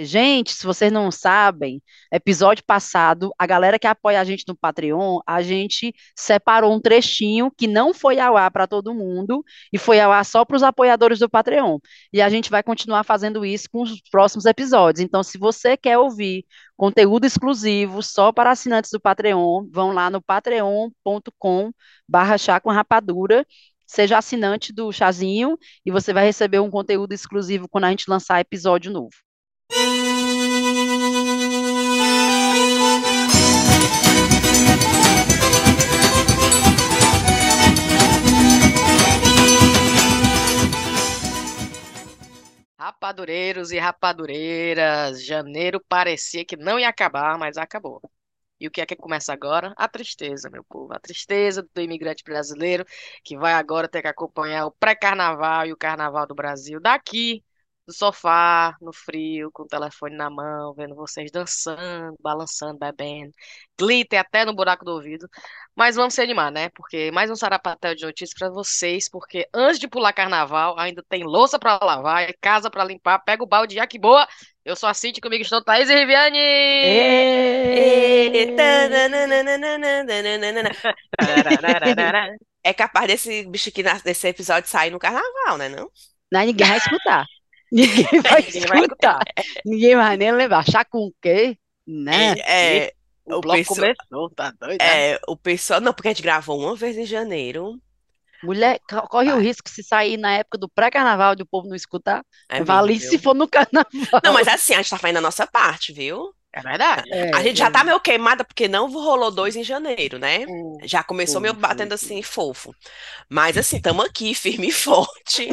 Gente, se vocês não sabem, episódio passado, a galera que apoia a gente no Patreon, a gente separou um trechinho que não foi ao ar para todo mundo e foi ao ar só para os apoiadores do Patreon. E a gente vai continuar fazendo isso com os próximos episódios. Então, se você quer ouvir conteúdo exclusivo só para assinantes do Patreon, vão lá no patreon.com barra chá com rapadura seja assinante do Chazinho e você vai receber um conteúdo exclusivo quando a gente lançar episódio novo. Rapadureiros e rapadureiras, janeiro parecia que não ia acabar, mas acabou. E o que é que começa agora? A tristeza, meu povo. A tristeza do imigrante brasileiro que vai agora ter que acompanhar o pré-carnaval e o carnaval do Brasil daqui no sofá, no frio, com o telefone na mão, vendo vocês dançando, balançando, bebendo, glitter até no buraco do ouvido. Mas vamos se animar, né? Porque mais um sarapatel de notícias para vocês, porque antes de pular carnaval, ainda tem louça para lavar, casa para limpar, pega o balde, já que boa. Eu sou a Cintia, comigo estão Thaís e Riviane! É capaz desse bicho aqui desse episódio sair no carnaval, né? Não? Não, ninguém vai escutar. Ninguém vai escutar. Ninguém vai nem lembrar. Chá com o quê? Né? É, é o, o bloco começou, tá doido? Né? É, o pessoal. Não, porque a gente gravou uma vez em janeiro. Mulher, corre o risco se sair na época do pré-carnaval e o povo não escutar. É vale se for no carnaval. Não, mas assim, a gente tá fazendo a nossa parte, viu? É verdade. É, a gente já tá meio queimada porque não rolou dois em janeiro, né? Hum, já começou meio batendo assim, fofo. Mas assim, estamos aqui, firme e forte.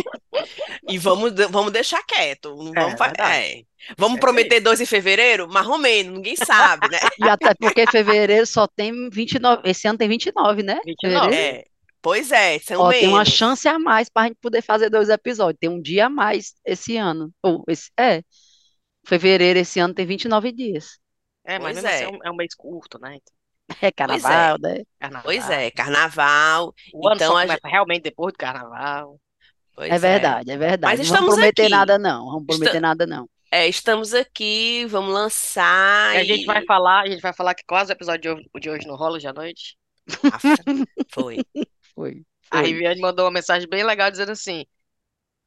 e vamos, vamos deixar quieto. Não vamos, é, é. vamos prometer dois em fevereiro? Mais ou menos, ninguém sabe, né? E até porque fevereiro só tem 29. Esse ano tem 29, né? 29. É. Pois é, são Ó, menos. Tem uma chance a mais para a gente poder fazer dois episódios. Tem um dia a mais esse ano. Ou esse, é. Fevereiro esse ano tem 29 dias. É, mas mesmo assim é. Assim, é um mês curto, né? É carnaval, pois é. né? Carnaval. Pois é, carnaval. O ano então, só começa a... realmente depois do carnaval. Pois é verdade, é. é verdade. Mas não vamos prometer aqui. nada, não. Vamos prometer nada, não. É, estamos aqui, vamos lançar. E a gente vai falar, a gente vai falar que quase o episódio de hoje, de hoje não rola de à noite. foi. foi. A Riviane mandou uma mensagem bem legal dizendo assim: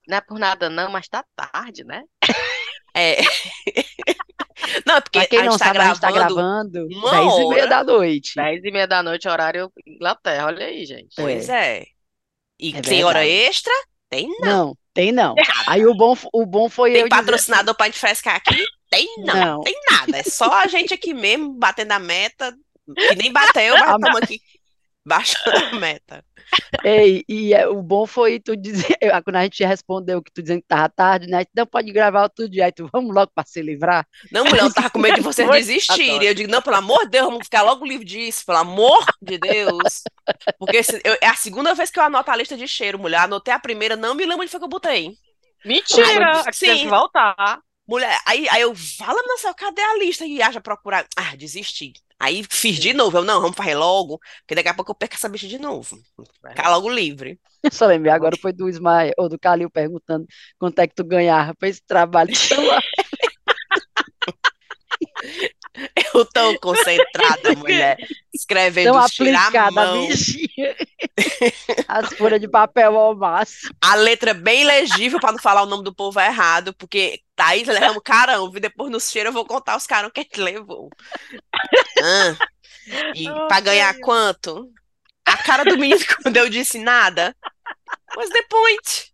não é por nada, não, mas tá tarde, né? É. Não, é porque quem a gente não tá sabe, a gente tá gravando 10 e meia da noite. 10 e meia da noite, horário Inglaterra, olha aí, gente. Pois é. E é tem hora extra? Tem não. Não, tem não. Aí o bom, o bom foi tem eu patrocinador dizer... pra gente frescar aqui? Tem não, não, tem nada. É só a gente aqui mesmo batendo a meta, que nem bateu, mas estamos aqui baixando a meta. Ei, e é, o bom foi tu dizer, quando a gente respondeu que tu dizendo que tava tarde, né? Não pode gravar outro dia, aí tu vamos logo para se livrar. Não, mulher, eu tava com medo de vocês desistirem. Eu digo, não, pelo amor de Deus, vamos ficar logo livre disso, pelo amor de Deus. Porque esse, eu, é a segunda vez que eu anoto a lista de cheiro, mulher. Anotei a primeira, não me lembro onde foi que eu botei. Mentira! Sim. Tem que voltar. Mulher, aí, aí eu, fala, nossa, cadê a lista? E acha procurar. Ah, desisti. Aí fiz de novo. Eu, não, vamos fazer logo, porque daqui a pouco eu perco essa bicha de novo. Ficar logo livre. Eu só lembrei, agora foi do Ismael, ou do Calil perguntando quanto é que tu ganhava para esse trabalho. Eu tô concentrada, mulher, escrevendo Tão aplicada, bichinha. As folhas de papel ao máximo. A letra bem legível para não falar o nome do povo errado, porque Thaís levamos caramba, e depois no cheiro eu vou contar os caras que a gente levou. Ah, e oh, para ganhar Deus. quanto? A cara do menino quando eu disse nada. The point?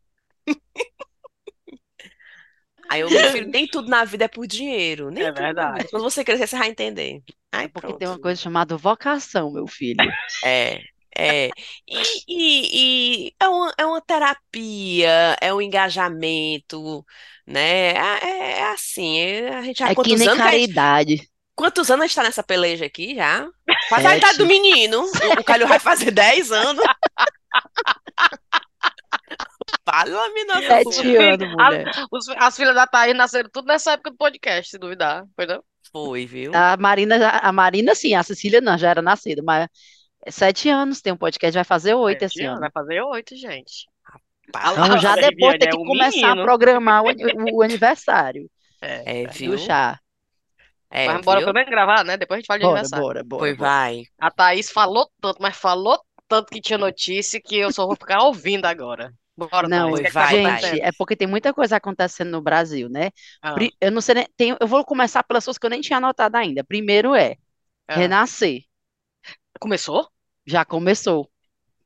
Aí eu, meu filho, nem tudo na vida é por dinheiro. Nem é tudo. verdade. Quando você crescer, você vai entender. Aí, é porque pronto. tem uma coisa chamada vocação, meu filho. É, é. E, e, e, é, uma, é uma terapia, é um engajamento, né? É, é assim, é, a gente já é que nem caridade. Gente, quantos anos a gente tá nessa peleja aqui já? Quase a idade do menino. O, o Calil vai fazer 10 anos. Fala, menina. Sete anos, mulher. As, as filhas da Thaís nasceram tudo nessa época do podcast, se duvidar. Foi não? Foi, viu? A Marina, a Marina sim, a Cecília não, já era nascida, mas é sete anos tem um podcast, vai fazer oito sete esse ano. Vai fazer oito, gente. Então, já depois tem que é um começar menino. a programar o, o, aniversário. É. É, Do viu? chá. É, Mas bora viu? pelo menos gravar, né? Depois a gente fala de Bora, aniversário. bora, bora, Pois bora. vai. A Thaís falou tanto, mas falou tanto que tinha notícia que eu só vou ficar ouvindo agora. Bora, Não, é tá vai, vai. gente, é porque tem muita coisa acontecendo no Brasil, né? Ah, Eu não sei, nem- tem, eu vou começar pelas coisas que eu nem tinha anotado ainda. Primeiro é ah. renascer. Começou? Já começou.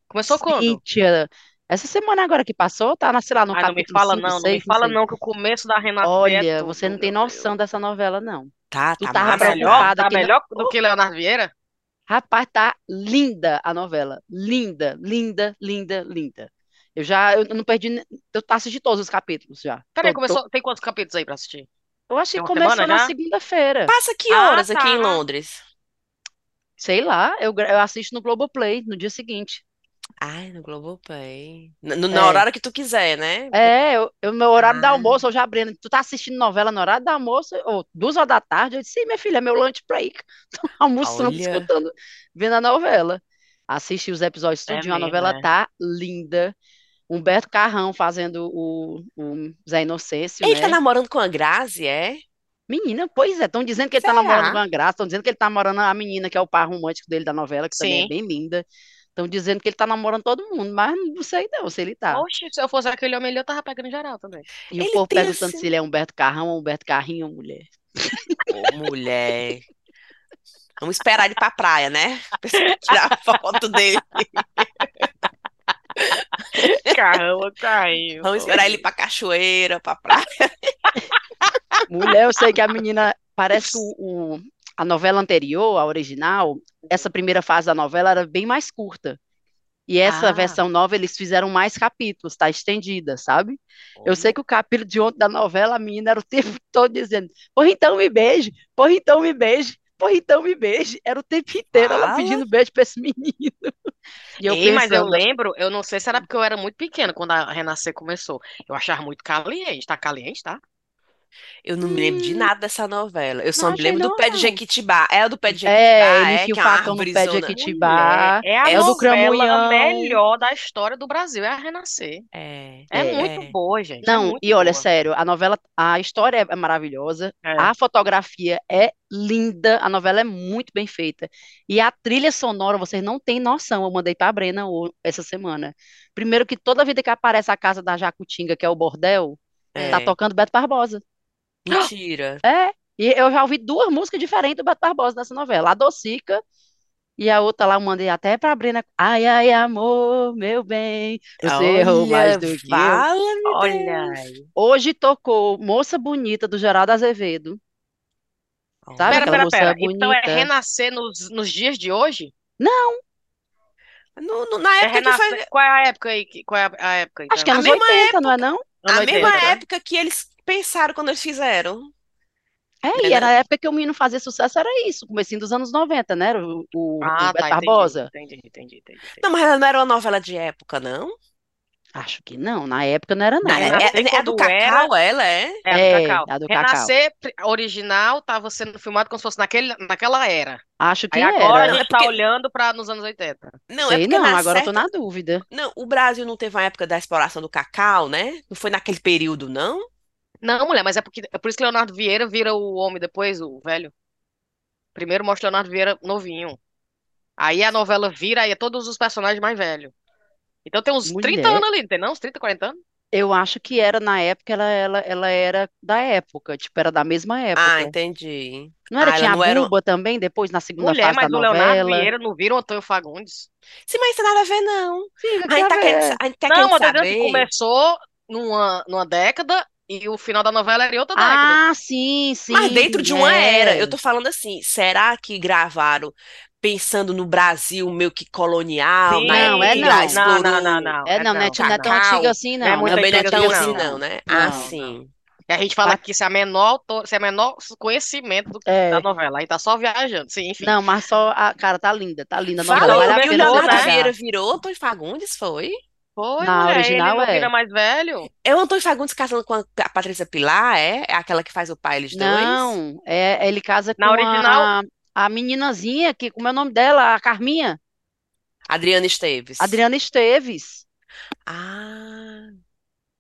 Começou quando? Cíntia, essa semana agora que passou, tá, sei lá, no Ai, não me capítulo fala 5, não, não me 6, não fala sei. não, que o começo da Renascer é Olha, tudo, você não tem meu noção Deus. dessa novela, não. Tá, Tu tá tava Tá melhor? preocupada Tá que não... melhor do que Leonardo Vieira? Rapaz, tá linda a novela. Linda, linda, linda, linda. Eu já, eu não perdi, eu assisti todos os capítulos já. Peraí, começou. Tem quantos capítulos aí pra assistir? Eu acho que começou na segunda-feira. Passa que Ah, horas aqui em tá. Londres? Sei lá, eu, eu assisto no Globoplay no dia seguinte. Ai, no Globoplay. No- Na É. hora que tu quiser, né? É, eu, eu- meu horário Ah, almoço, eu já abrindo. Tu tá assistindo novela no horário do almoço, ou duas horas da tarde? Eu disse, sim, minha filha, é meu lunch break. Tô almoçando, olha. escutando, vendo a novela. Assisti os episódios É tudinho, a mesmo, novela é. tá linda. Humberto Carrão fazendo o, o Zé Inocêncio, Ele tá né? namorando com a Grazi, é? Menina, pois é, estão dizendo que ele tá namorando com Será? a Graça, estão dizendo que ele tá namorando a menina, que é o par romântico dele da novela, que também é Sim. bem linda. Estão dizendo que ele tá namorando todo mundo, mas não sei não se ele tá. Oxe, se eu fosse aquele homem ali, eu tava pegando geral também. E o Ele povo tem perguntando assim. se ele é Humberto Carrão ou Humberto Carrinho ou mulher. Ô, mulher. Vamos esperar ele pra praia, né? Pra tirar a foto dele. Carrão, carrinho. Vamos esperar ele pra cachoeira, pra praia. Mulher, eu sei que a menina, parece o, o- a novela anterior, a original, essa primeira fase da novela era bem mais curta. E essa Ah. versão nova eles fizeram mais capítulos, tá estendida, sabe? Eu sei que o capítulo de ontem da novela, a menina era o tempo todo dizendo: Porra, então me beije, porra, então me beije, porra, então me beije. Era o tempo inteiro ela pedindo beijo pra esse menino. E eu Ei, mas eu pensando, lembro, eu não sei se era porque eu era muito pequena quando a Renascer começou. Eu achava muito caliente. Tá caliente, tá? Eu não me lembro de hum, nada dessa novela. Eu só não me lembro do não, pé de não. Jequitibá. É o do pé de É, Jequitibá, ele é? enfia o Que é uma no pé de. Jequitibá, Mulher, é a é o do novela Cramunhão. melhor da história do Brasil, é a Renascer. É, É É. muito é. boa, gente. É Não, e olha, boa. sério, a novela, a história é maravilhosa, É. a fotografia é linda, a novela é muito bem feita. E a trilha sonora, vocês não têm noção, eu mandei pra Brena essa semana. Primeiro que toda vida que aparece a casa da Jacutinga, que é o bordel, tá É. tocando Beto Barbosa. Mentira. É, e eu já ouvi duas músicas diferentes do Beto Barbosa nessa novela, a Docica e a outra lá, eu mandei até pra Brena, ai, ai, amor, meu bem, você errou mais Olha, do que eu. fala-me Olha. Hoje tocou Moça Bonita, do Geraldo Azevedo. Sabe Pera, aquela pera, moça pera. Então é bonita? renascer nos, nos dias de hoje? Não, No- no- na É época que foi. renascer. Qual é a época aí? Qual é a a época, acho que é então? A anos mesma 80, não é não? Ano A mesma 80, né? época que eles pensaram quando eles fizeram. É, e era a época que o menino fazia sucesso, era isso, comecinho dos anos 90, né? O, o, o Ah, Beto tá, entendi. Barbosa. Entendi, entendi, entendi. entendi. Não, mas ela não era uma novela de época, não? Acho que não, na época não era não, Na- né? Renascer é, é do quando era- Cacau, ela é? É, a É, do Cacau. a do Cacau. Renascer pri- original tava sendo filmado como se fosse naquele, naquela era. Acho que Aí agora era. a Não, é gente tá porque- olhando pra nos anos 80. Não, é Sei porque não, agora eu tô certa... na dúvida. Não, o Brasil não teve uma época da exploração do cacau, né? Não foi naquele período, não? Não, mulher, mas é, porque, é por isso que Leonardo Vieira vira o homem depois, o velho. Primeiro mostra Leonardo Vieira novinho. Aí a novela vira, aí é todos os personagens mais velhos. Então tem uns 30 Mulher. anos ali, não tem não? Uns 30, 40 anos? Eu acho que era na época, ela, ela, ela era da época, tipo, era da mesma Ah, época. entendi. Não era, Ah, ela tinha não a era... Buba também, depois, na segunda Mulher, fase da mas o Leonardo novela. Vieira não vira o Antônio Fagundes. Sim, mas isso tem nada a ver, não. Fica, A gente tá quer querendo, a gente tá Não, querendo eu tô dizendo que saber... começou numa, numa década e o final da novela era em outra década. Ah, sim, sim. Mas dentro de uma é. era, eu tô falando assim, será que gravaram pensando no Brasil meio que colonial, Sim. Não, é que não. Não, não, não, não. É, não, não é, não, não é tão antiga assim, Não é não. muito Não Também não é antiga tão assim, assim, não. não, né? Não, Ah, não. sim. E a gente fala Mas- aqui se é menor autor, se é menor conhecimento do- É. da novela. Aí tá só viajando. Sim, enfim. Não, mas só a cara tá linda, tá linda a novela, vale a pena Leonardo né? Vieira virou Antônio Fagundes, foi? Foi, Na mulher. original ele não é. vira mais velho? É o Antônio Fagundes casando com a a Patrícia Pilar, é? É aquela que faz o pai, eles dois? Não, é, ele casa com Na original- a, a meninazinha, que, como é o nome dela? A Carminha, Adriana Esteves. Adriana Esteves. Ah,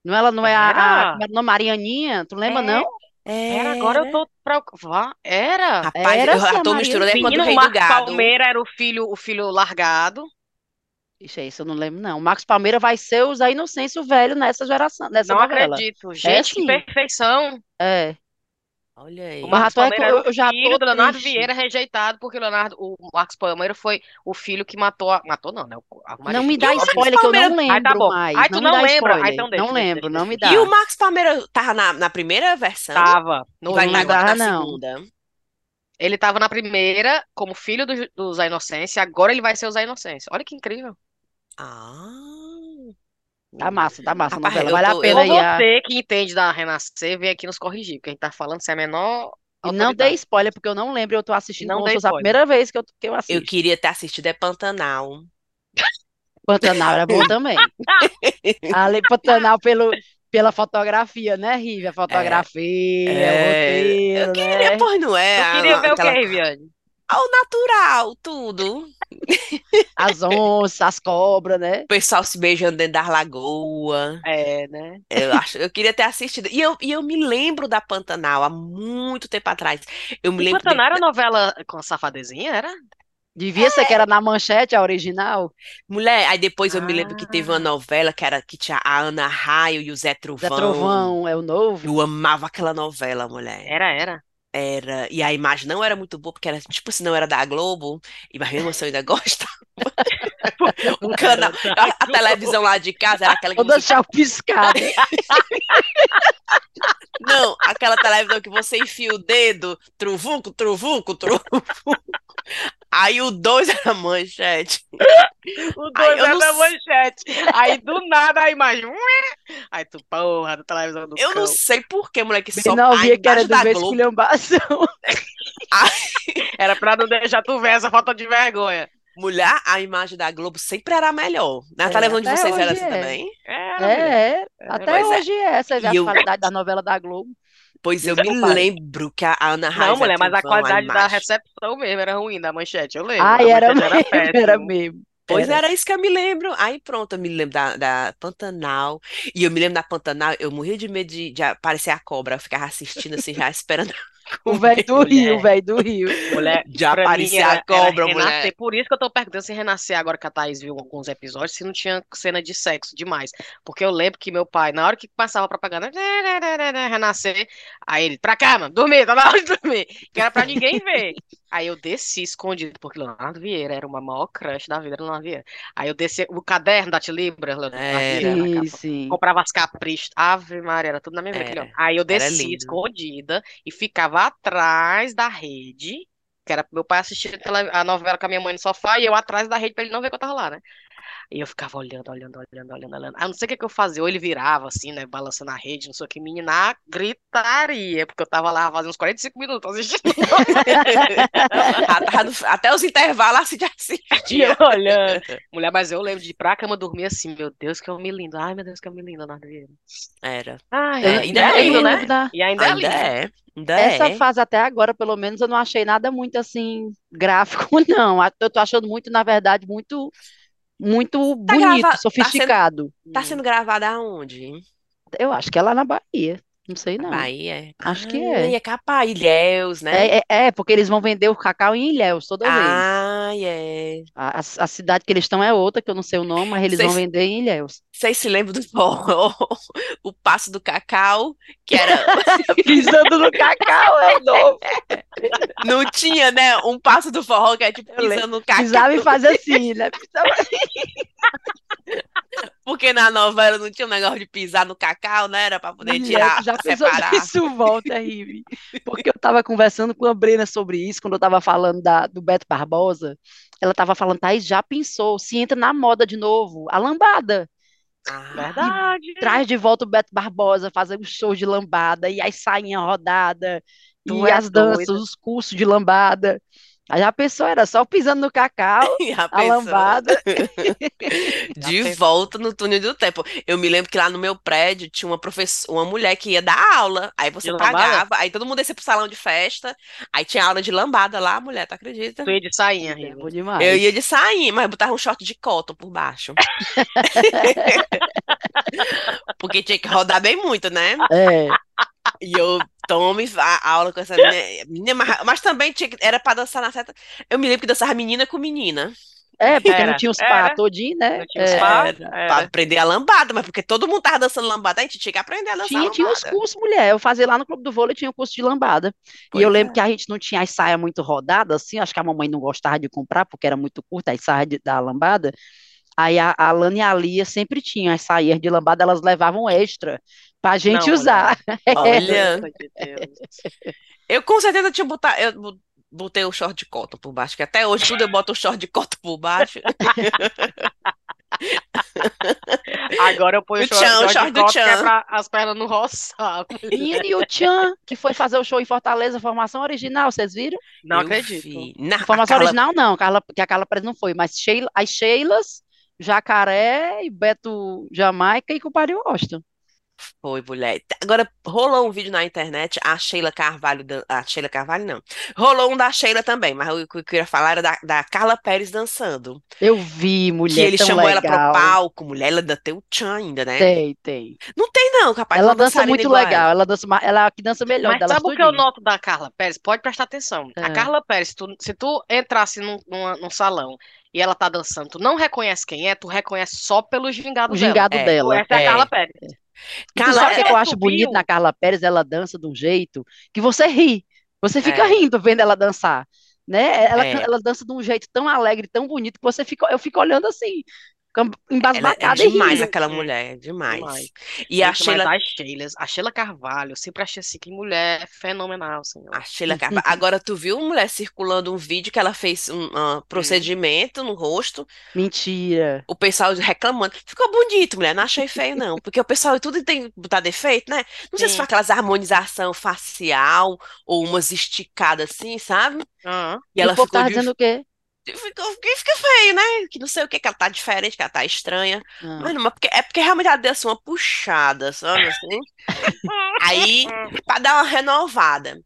Não, ela não é a, a, Era? como é o nome? Marianinha, tu lembra, É. não? Era, agora eu tô preocupada. Era. Rapaz, Era eu a tô misturando é quando o Menino, rei do gado. Palmeira era o filho, o filho largado. Ixi, isso eu não lembro, não. O Marcos Palmeira vai ser o Zé Inocêncio velho nessa geração, nessa Não novela. acredito. Gente, que sim. perfeição. É. Olha aí. O Mas Marcos Palmeira eu- era o eu já filho tô do Leonardo triste. Vieira rejeitado, porque o Leonardo, o Marcos Palmeira foi o filho que matou a... Matou não, né? Não me dá E spoiler que eu não Palmeira- Ai, tá lembro bom. mais. Ai, tu não não lembra? Ai, spoiler. então deixa, não deixa, lembro, deixa, não me dá. E o Marcos Palmeira tava na, na primeira versão Tava no vai não agora na não. segunda. Ele tava na primeira como filho do, do Zé Inocêncio, agora ele vai ser o Zé Inocêncio. Olha que incrível. Ah. Tá massa, tá massa a Rapaz, novela. eu Vale a pena aí. a- você que entende da Renascer, vem aqui nos corrigir, porque a gente tá falando sem a menor E não dei spoiler, porque eu não lembro. Eu tô assistindo Não como se a spoiler. primeira vez que eu, que eu Eu assisto. queria ter assistido é Pantanal. Pantanal era bom também. Ali, Pantanal pelo, pela fotografia, né, Rive? A fotografia, É, o roteiro, eu queria, né? pois não é? Tu queria a- ver o aquela- que, Riviane? Ao natural, tudo. As onças, as cobras, né? O pessoal se beijando dentro da lagoa. É, né? Eu acho, eu queria ter assistido. E eu, e eu me lembro da Pantanal há muito tempo atrás. Eu me E lembro de- Pantanal era novela com safadezinha, era? Devia ser que era na manchete, a original. Mulher, aí depois eu me lembro que teve uma Ah. novela que era que tinha a Ana Raio e o Zé Zé Trovão. Trovão é o novo. Eu amava aquela novela, mulher. Era, era. Era, e a imagem não era muito boa, porque era tipo assim, não era da Globo, e mas mesmo assim eu ainda gostava. O canal, a, a televisão lá de casa era aquela que Toda você, chapiscada. não, aquela televisão que você enfia o dedo, truvuco, truvuco, truvuco. Aí o dois era manchete. O Ai, dois eu era não da manchete. Aí do nada a imagem. Aí tu, porra, da televisão do Eu não cão. sei por que, moleque, só não a via que era do esculhambação. Era pra não deixar tu ver essa falta de vergonha. Mulher, a imagem da Globo sempre era a melhor. Na É, televisão de vocês era assim é. também? Era. É, é. Até Pois é. hoje é. Você vê E a eu- qualidade da novela da Globo. Pois eu me Desculpa. lembro que a Ana Raio Não, mulher, mas a qualidade da recepção mesmo era ruim da manchete, eu lembro. Ai, a era manchete mesmo, era mesmo. Pois Era. era isso que eu me lembro. Aí pronto, eu me lembro da, da Pantanal. E eu me lembro da Pantanal, eu morria de medo de, de aparecer a cobra. Eu ficava assistindo assim, já esperando. O velho do Mulher. Rio, o velho do Rio. Mulher, Já mim aparecia era, a cobra, era renascer. mulher. Por isso que eu tô perguntando se renascer agora que a Thaís viu alguns episódios, se não tinha cena de sexo demais. Porque eu lembro que meu pai, na hora que passava a propaganda, renascer, aí ele, pra cá, mano, dormir, tá na hora de dormir. Que era pra ninguém ver. Aí eu desci escondido, porque Leonardo Vieira era uma maior crush da vida do Leonardo Vieira. Aí eu desci o caderno da Tilibra, Leonardo. Vieira, na Sim. Comprava as caprichos. Ave Maria, era tudo na minha vida. Homem. Aí eu desci escondida e ficava atrás da rede, que era pro meu pai assistir a novela com a minha mãe no sofá e eu atrás da rede pra ele não ver que eu tava lá, né? E eu ficava olhando, olhando, olhando, olhando, olhando. Eu não sei o que que eu fazia. Ou ele virava assim, né? Balançando a rede, não sei o que, menina, gritaria, porque eu tava lá fazendo uns 45 minutos assistindo. Ah, Até os intervalos assim de E assistia. eu olhando. Mulher, mas eu lembro de ir pra cama dormir assim, meu Deus, que homem lindo. Ai, meu Deus, que homem lindo, Leonardo Vieira. Era. Ai, É, ai, ainda é é lindo, né? dúvida. E ainda é Ainda lindo. é. Ainda Essa é. fase até agora, pelo menos, eu não achei nada muito assim gráfico, não. Eu tô achando muito, na verdade, muito, muito Tá bonito, grava- tá sofisticado. Tá sendo gravada aonde? Eu acho que é lá na Bahia. Não sei, não. Bahia. Acho que Ah, é. E é capaz, Ilhéus, né? É, é, é, porque eles vão vender o cacau em Ilhéus toda vez. Ah, é. A, a- a cidade que eles estão é outra, que eu não sei o nome, mas eles vão Vocês vender em Ilhéus. Vocês se lembram do forró? O passo do cacau, que era. Pisando no cacau é o novo. Não tinha, né? Um passo do forró que é tipo pisando no cacau. Pisava e fazia assim, né? Pisava- Porque na novela não tinha um negócio de pisar no cacau, né? Era pra poder tirar, já separar. isso volta, é Rive? Porque eu estava conversando com a Brena sobre isso, quando eu estava falando da, do Beto Barbosa. Ela estava falando, Thaís, já pensou se entra na moda de novo? A lambada. Ah, Verdade. Traz de volta o Beto Barbosa, fazer os shows de lambada, e as sainhas rodadas, Tu e é as danças, doida. os cursos de lambada. Aí já pensou, era só pisando no cacau, a lambada. De volta no túnel do tempo. Eu me lembro que lá no meu prédio tinha uma professora, uma mulher que ia dar aula. Aí você De lambada? pagava, aí todo mundo descia pro salão de festa. Aí tinha aula de lambada lá, mulher, tu acredita? Tu ia de sainha, É bom demais. Eu ia de sainha, mas botava um short de cotton por baixo. Porque tinha que rodar bem muito, né? É, E eu Tome a aula com essa menina. menina, mas, mas também tinha, era pra dançar na seta. Eu me lembro que dançava menina com menina. É, porque não Era, tinha os era. pá todinho, né? Não tinha os É, pá? Era, Era. pra aprender a lambada, mas porque todo mundo tava dançando lambada, a gente tinha que aprender a dançar Tinha, tinha os cursos, mulher. Eu fazia lá no Clube do Vôlei, tinha o curso de lambada. E Pois eu lembro é. que a gente não tinha as saias muito rodadas, assim, acho que a mamãe não gostava de comprar, porque era muito curta as saias de- da lambada. Aí a, a Lana e a Lia sempre tinham as saias de lambada, elas levavam extra pra gente Não, usar. Olha, Deus. eu com certeza tinha botar, eu bo- botei o short de cotton por baixo, que até hoje tudo eu boto o short de cotton por baixo. Agora eu ponho O o short, tchan, o short do que é tchan. pra as pernas não roçar. E, e o Tchan, que foi fazer o show em Fortaleza, formação original, vocês viram? Não Eu acredito. vi. Na, a Formação Carla original não, Carla, que a Carla Pérez não foi, mas Sheila, as Sheilas, Jacaré e Beto Jamaica e Cupari Washington. Foi, mulher. Agora, rolou um vídeo na internet, a Sheila Carvalho, a Sheila Carvalho não. Rolou um da Sheila também, mas o que eu queria falar era da, da Carla Pérez dançando. Eu vi, Que mulher, ele tão chamou ela pro legal. palco, mulher, ela ainda tem o tchan ainda, né? Tem, tem. Não tem não, capaz, Ela uma dança dançarina muito igual a legal, ela. ela dança, ela é a que dança melhor Mas delas sabe o que eu tudinho. noto da Carla Pérez? Pode prestar atenção. A Ah. Carla Pérez, se tu, se tu entrasse num, numa- num salão e ela tá dançando, tu não reconhece quem é, tu reconhece só pelo O gingado dela. gingado É, dela. Essa é a É. Carla Pérez. Carla, sabe o que, é- eu Ela acho bonito na Carla Pérez? Ela dança de um jeito que você ri. Você fica É. rindo vendo ela dançar, né? Ela, É. ela dança de um jeito tão alegre, tão bonito, que você fica, eu fico olhando assim, fica é embasbacada e demais aquela mulher, demais. demais. E a mas Sheila, as Sheilas, a Sheila Carvalho, eu sempre achei assim, que mulher fenomenal, senhor. a Sheila Carvalho. Agora tu viu mulher circulando um vídeo que ela fez um, um procedimento no rosto, Mentira. o pessoal reclamando. Ficou bonito, mulher, não achei feio não, porque o pessoal tudo tem botar defeito, né? Não sei se Sim. foi aquelas harmonização facial ou umas esticadas assim, sabe? Aham. E ela ficou de- dizendo o quê? Ficou, que fica feio, né? Que não sei o que, que ela tá diferente, que ela tá estranha. Ah. Mas não, mas porque, é porque realmente ela deu assim, uma puxada, sabe assim? Aí, pra dar uma renovada.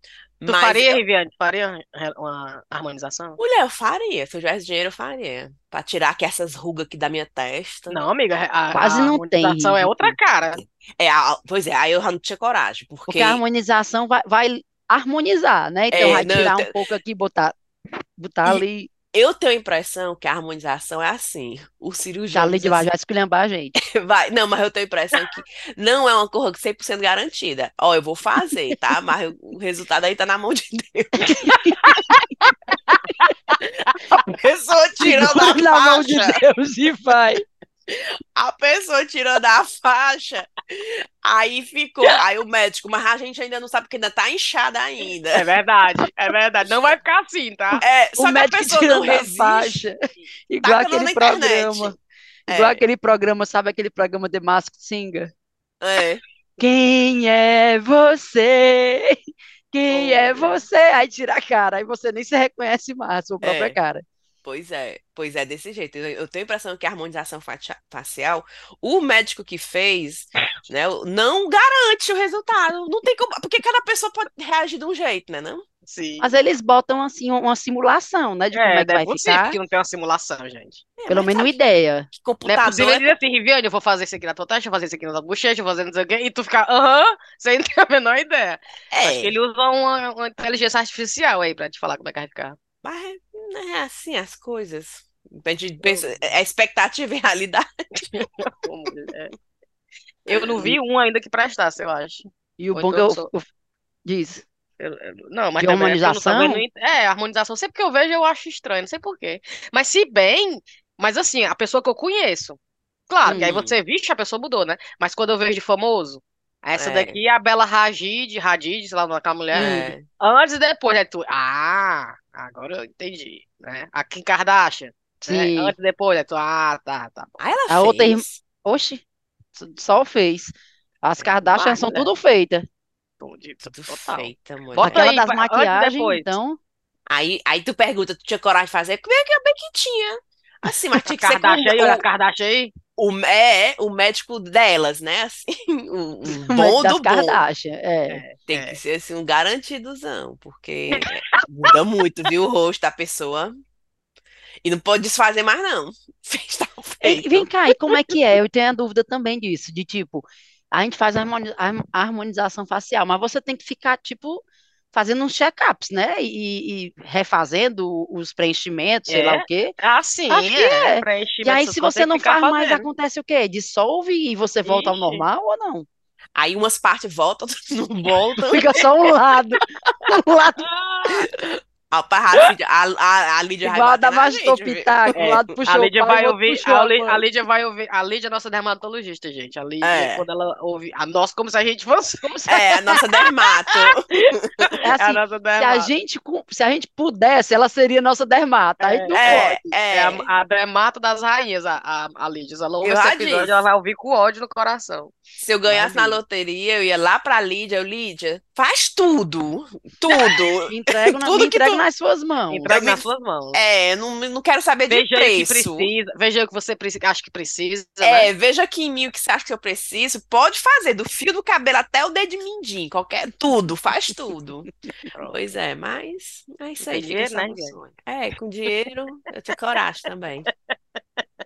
Tu Mas, faria, Riviane? Tu faria uma harmonização? mulher, eu faria. Se eu tivesse dinheiro, eu faria. Pra tirar aqui essas rugas aqui da minha testa. Não, amiga, a, Quase a não tem, harmonização é outra cara. É, a- pois é, aí eu já não tinha coragem, porque... Porque a harmonização vai, vai harmonizar, né? Então É, vai não, eu tirar um pouco aqui, botar, botar E- ali, eu tenho a impressão que a harmonização é assim. O já cirurgião diz de baixo, assim, vai esculhambar a gente. vai, não, mas eu tenho a impressão que não é uma coisa 100% garantida. Ó, eu vou fazer, tá? Mas o resultado aí tá na mão de Deus. A pessoa tirando a na mão de faixa. Deus e vai. A pessoa tirando a faixa. Aí ficou. Aí o médico, mas a gente ainda não sabe porque ainda tá inchada ainda. É verdade, é verdade. Não vai ficar assim, tá? É, O só que a médico pessoa não resiste. faixa. Igual Taca aquele programa. Igual É, aquele programa, sabe aquele programa The Masked Singer? é. Quem é você? Quem é Oh. você? Aí tira a cara, aí você nem se reconhece mais, a sua própria É. cara. Pois é, pois é, desse jeito. Eu, eu tenho a impressão que a harmonização facia- facial, o médico que fez, né, não garante o resultado. Não tem como, porque cada pessoa pode reagir de um jeito, né, não? Sim. Mas eles botam assim uma simulação, né, de como É, é que não vai é possível ficar. que não tenha uma simulação, gente. É, Pelo menos uma sabe ideia. que Não é computador possível é dizer assim, Riviane, eu vou fazer isso aqui na tua testa, vou fazer isso aqui na tua bochecha, eu vou fazer não sei o quê, e tu ficar, aham, sem ter a menor ideia. Acho que É, ele usa uma, uma inteligência artificial aí pra te falar como é que vai ficar. mas não é assim as coisas. A gente pensa, é a expectativa e a realidade. É. Eu não vi um ainda que prestasse, eu acho. E o Ou bom então que eu eu, sou- eu- diz, Eu- eu- não, mas de é harmonização, não É, harmonização, sempre que eu vejo eu acho estranho, não sei por quê. Mas se bem, mas assim, a pessoa que eu conheço, claro, que aí Hum. você, vixe, a pessoa mudou, né? Mas quando eu vejo de famoso, essa É. daqui é a Bela Hadid, Hadid, sei lá, aquela mulher, É, antes e depois, né? Tu, ah, agora eu entendi, né? A Kim Kardashian, né? sim. Antes e depois, né? Tu, ah, tá, tá bom. Aí ela A outra irmã, fez. oxe, só fez. As É, Kardashian são mulher. tudo feitas. Entendi, Tudo total. feita, mulher. Bota Aquela aí, das maquiagens, então, Aí, aí tu pergunta, tu tinha coragem de fazer? Como é que eu bem que tinha? Assim, mas tinha que ser com Kardashian aí, olha a Kardashian aí. O, é, o médico delas, né? Assim, o, o bom das do bom. Kardashian, é. É, Tem é. que ser assim, um garantidozão, porque é, muda muito, viu, o rosto da pessoa. E não pode desfazer mais, não. Tá Ei, feito. vem cá, e como é que é? Eu tenho a dúvida também disso, de tipo, a gente faz a harmonização facial, mas você tem que ficar, tipo, fazendo uns check-ups, né? E, e refazendo os preenchimentos, sei lá É? o quê. Ah, sim, Acho é. é. E aí, se você não faz mais, fazendo. acontece o quê? Dissolve e você volta ao Ixi. normal ou não? Aí umas partes voltam, outras não voltam. Fica só um lado. Um lado A, a, a, a Lídia vai igual a bater na gente? Pitaco, um É, lado a puxou o Lídia vai ouvir, puxou a, a Lí- a. Lídia vai ouvir, a Lídia é nossa dermatologista, gente. A Lídia, É. quando ela ouve, a nossa, como se a gente fosse, se É, a nossa dermato. É a assim, nossa se a dermato. gente, se a gente pudesse, ela seria nossa dermata. Aí não É, pode. É é. a, a dermato das rainhas, a, a, a Lídia. Ela ouve Eu esse episódio, disse. ela vai ouvir com ódio no coração. Se eu ganhasse na loteria, eu ia lá pra Lídia. Eu, Lídia, faz tudo. Tudo. Me entrego, na, Tudo entrego tu- nas suas mãos. Me- nas suas mãos. É, não, não quero saber de Veja aí o que preço. precisa. Veja aí o que você precisa, acha que precisa, né? É, veja aqui em mim o que você acha que eu preciso. Pode fazer, do fio do cabelo até o dedo mindinho, qualquer tudo, faz tudo. Pois é, mas é isso aí, Com fica dinheiro, né. É, com dinheiro, eu tenho coragem também.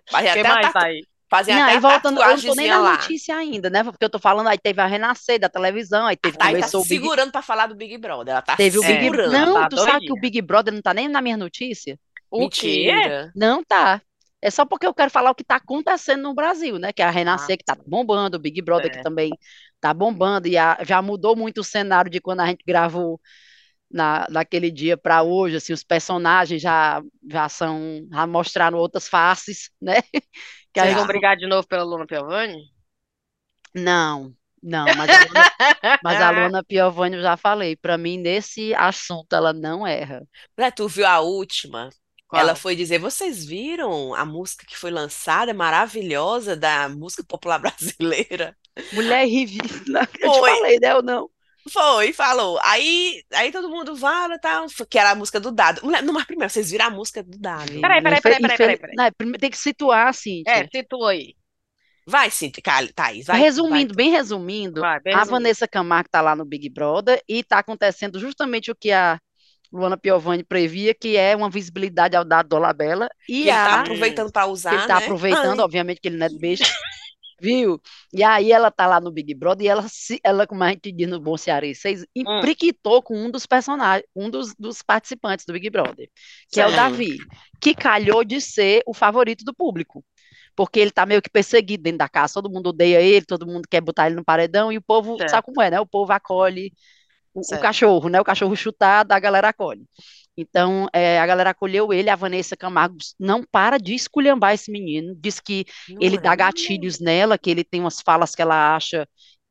Que até a mais tatu... tá aí? fazia Não, até a voltando, eu não tô nem na lá. notícia ainda, né? Porque eu tô falando, aí teve a Renascer da televisão, aí teve, Aí tá começou o se Big, segurando pra falar do Big Brother. Ela tá teve o Big, segurando. não, tá tu sabe que o. Big Brother não tá nem na minha notícia? O quê? Não tá. É só porque eu quero falar o que tá acontecendo no Brasil, né? Que é a Renascer Ah, que tá bombando, o Big Brother que É. também tá bombando, e a- já mudou muito o cenário de quando a gente gravou na, naquele dia para hoje, assim, os personagens já, já são, já mostraram outras faces, né? Que gente vão brigar de novo pela Luna Piovani? Não, não, mas a Luana, mas a Luana Piovani eu já falei, para mim nesse assunto ela não erra. Né, tu viu a última? Qual? Ela foi dizer: vocês viram a música que foi lançada, maravilhosa, da música popular brasileira? Mulher ridícula, eu te falei, né, ou não? Foi, falou. Aí, aí todo mundo fala, tal, que era a música do Dado. Não, mas primeiro, vocês viram a música do Dado? Peraí, peraí, peraí, peraí, peraí, peraí. não, primeiro tem que situar, assim, É, situa aí. Vai, Cintia, Cali- Thaís, vai, Resumindo, vai. bem resumindo, Vai, bem a resumido. Vanessa Camargo tá lá no Big Brother e tá acontecendo justamente o que a Luana Piovani previa, que é uma visibilidade ao dado Dolabella Que e ele tá a aproveitando pra que ele usar, tá né? aproveitando, Ai, obviamente que ele não é besta, viu? E aí ela tá lá no Big Brother e ela, se, ela como a gente diz no bom cearense, vocês Hum. impliquitou com um dos personagens, um dos, dos participantes do Big Brother, que é o. Davi, que calhou de ser o favorito do público. Porque ele tá meio que perseguido dentro da casa, todo mundo odeia ele, todo mundo quer botar ele no paredão, e o povo, Certo. sabe como é, né? O povo acolhe o, o cachorro, né? O cachorro chutado, a galera acolhe. Então, é, a galera acolheu ele, a Vanessa Camargo não para de esculhambar esse menino, diz que não ele é? dá gatilhos nela, que ele tem umas falas que ela acha.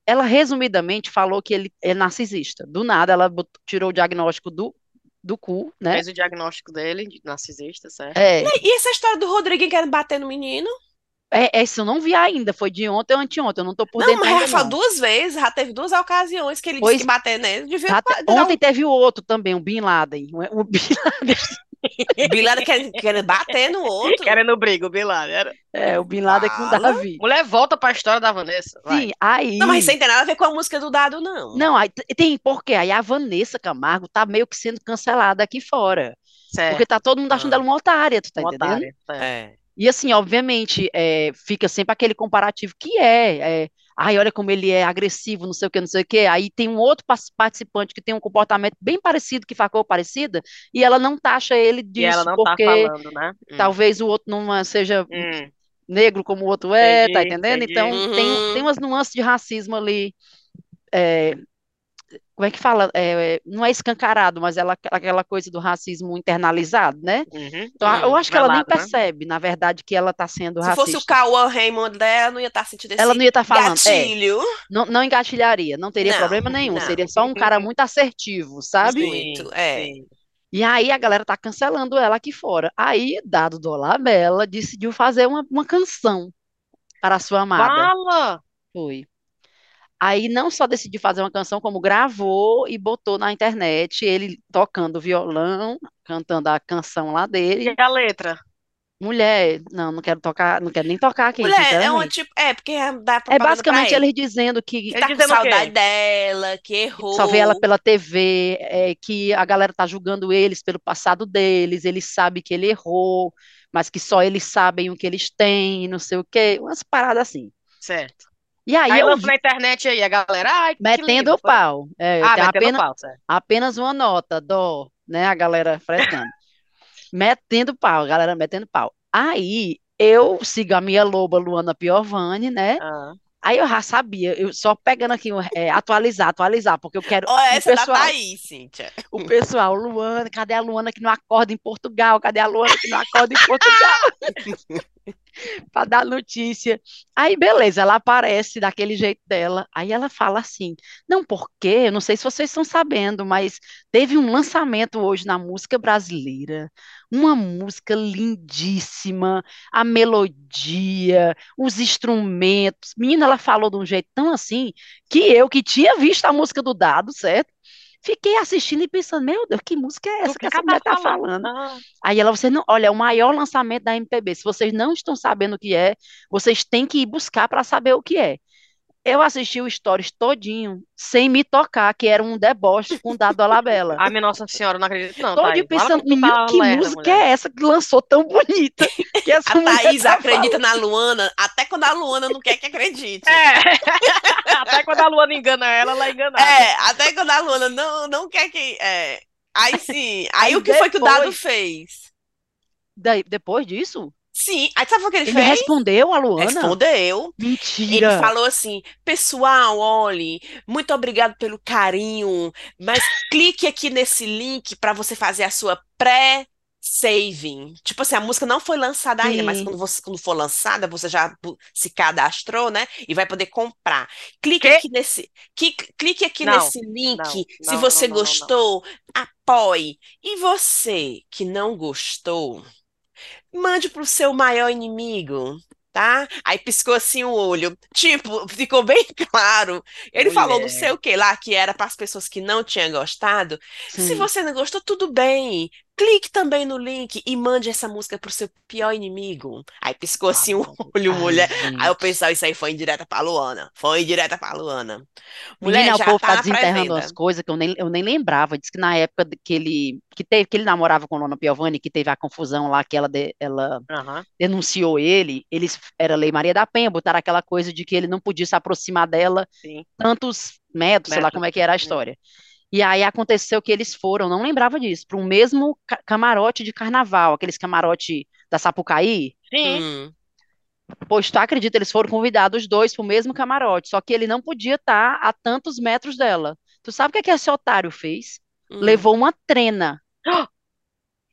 Ela, resumidamente, falou que ele é narcisista. Do nada, ela botou- tirou o diagnóstico do, do cu, né? Fez o diagnóstico dele, de narcisista, certo? É, E essa história do Rodriguinho querendo bater no menino? É, esse eu não vi ainda, foi de ontem ou anteontem, eu não tô por Não, dentro mas Rafa, não. duas vezes, já teve duas ocasiões que ele Pois- disse que bater nele. Devia Já te- ontem teve o outro também, o Bin Laden. O, o Bin Laden, um bilhete querendo, querendo bater no outro. Querendo briga, o Bilal. Era... é, o Bin Laden com o. Davi. Mulher, volta pra história da Vanessa. Vai. Sim, aí. Não, mas isso não tem nada a ver com a música do Dado, não. Não, aí tem, porque aí a Vanessa Camargo tá meio que sendo cancelada aqui fora. Certo. Porque tá todo mundo achando Ah. ela uma otária, tu tá Uma entendendo? otária, certo. É. E assim, obviamente, é, fica sempre aquele comparativo que é, é, ai, olha como ele é agressivo, não sei o que, não sei o que. Aí tem um outro participante que tem um comportamento bem parecido, que facou parecida, e ela não taxa ele E ela disso, não tá porque falando, né? Hum. talvez o outro não seja Hum. negro como o outro é, tá Entendi, entendendo? entendi. Então tem, Uhum. tem umas nuances de racismo ali. é, como é que fala? É, não é escancarado, mas ela, aquela coisa do racismo internalizado, né? Uhum. Então, eu acho que ela nem Velado, né? percebe, na verdade, que ela está sendo Se fosse o racista. Cauã Raymond dela, não ia estar sentindo esse Ela não ia estar falando, é, gatilho. não, não engatilharia, não teria Não, problema nenhum, não. seria só um cara muito assertivo, sabe? Muito, é. sim. E aí a galera tá cancelando ela aqui fora. Aí, dado Dolabella, decidiu fazer uma, uma canção para a sua amada. Fala! Foi. Aí não só decidiu fazer uma canção, como gravou e botou na internet, ele tocando violão, cantando a canção lá dele. E a letra? Mulher, não, não quero tocar, não quero nem tocar aqui, Mulher, é uma sinceramente. tipo. É, porque dá É basicamente ele. eles dizendo que Que tá com saudade dela, que errou. só vê ela pela TV, é, que a galera tá julgando eles pelo passado deles, eles sabem que ele errou, mas que só eles sabem o que eles têm, não sei o quê, umas paradas assim. Certo. E aí, Aí eu na internet aí, a galera, ai, metendo o pau. É, Ah, metendo apenas, pau, certo. apenas uma nota, dó, né? A galera frescando. Metendo pau, a galera metendo pau. Aí eu sigo a minha loba Luana Piovani, né? Ah. Aí eu já sabia, eu só pegando aqui, é, atualizar, atualizar, porque eu quero Ó, o essa da pessoal, Thaís, Cíntia. o pessoal, Luana, cadê a Luana que não acorda em Portugal? Cadê a Luana que não acorda em Portugal? Para dar notícia. Aí, beleza, ela aparece daquele jeito dela. Aí ela fala assim: Não, porque, não sei se vocês estão sabendo, mas teve um lançamento hoje na música brasileira. Uma música lindíssima, a melodia, os instrumentos. Menina, ela falou de um jeito tão assim que eu, que tinha visto a música do Dado, certo? Fiquei assistindo e pensando, meu Deus, que música é essa que que essa mulher tá falando? falando? Ah. Aí ela, você não, olha, é o maior lançamento da MPB. Se vocês não estão sabendo o que é, vocês têm que ir buscar para saber o que é. Eu assisti o Stories todinho, sem me tocar, que era um deboche com o Dado Dolabella. Ai, minha Nossa Senhora, não acredito não, Todinho Thaís. Pensando, menino, tá que música mulher. é essa que lançou tão bonita? Que essa A Thaís tá acredita falando? na Luana, até quando a Luana não quer que acredite. É. Até quando a Luana engana ela, ela é enganada. É, até quando a Luana não, não quer que. É. Aí sim. Aí, Aí o que foi que o Dado depois- fez? Daí, depois disso, Sim. Aí sabe o que ele, ele fez? respondeu a Luana? Respondeu. Ele Mentira. falou assim: pessoal, olhe, muito obrigado pelo carinho, mas clique aqui nesse link para você fazer a sua pré-saving. Tipo assim, a música não foi lançada ainda, mas quando, você, quando for lançada, você já se cadastrou, né? E vai poder comprar. Clique Quê? aqui nesse, clique, clique aqui Não, nesse link. não, Se não, você não, não. gostou, apoie. E você que não gostou, mande pro seu maior inimigo, tá? Aí piscou assim o olho. Tipo, ficou bem claro. Ele falou não Mulher. sei o que lá, que era para as pessoas que não tinham gostado. Se Sim. você não gostou, tudo bem. Clique também no link e mande essa música pro seu pior inimigo. Aí piscou assim o olho, mulher. Aí eu pensava, isso aí foi indireta pra Luana. Foi indireta pra Luana. Mulher, Menina, o já povo tá tá desenterrando umas coisas que eu nem, eu nem lembrava. Diz que na época que ele, que teve, que ele namorava com a Lona Piovani, que teve a confusão lá, que ela, de- ela Aham. denunciou ele, eles, era Lei Maria da Penha, botaram aquela coisa de que ele não podia se aproximar dela Sim. tantos metros, sei lá como é que era a história. E aí aconteceu que eles foram, não lembrava disso, para o mesmo ca- camarote de carnaval, aqueles camarote da Sapucaí. Sim. Hum. Pois tu acredita, eles foram convidados os dois para o mesmo camarote, só que ele não podia estar a tantos metros dela. Tu sabe o que é que esse otário fez? Hum. Levou uma trena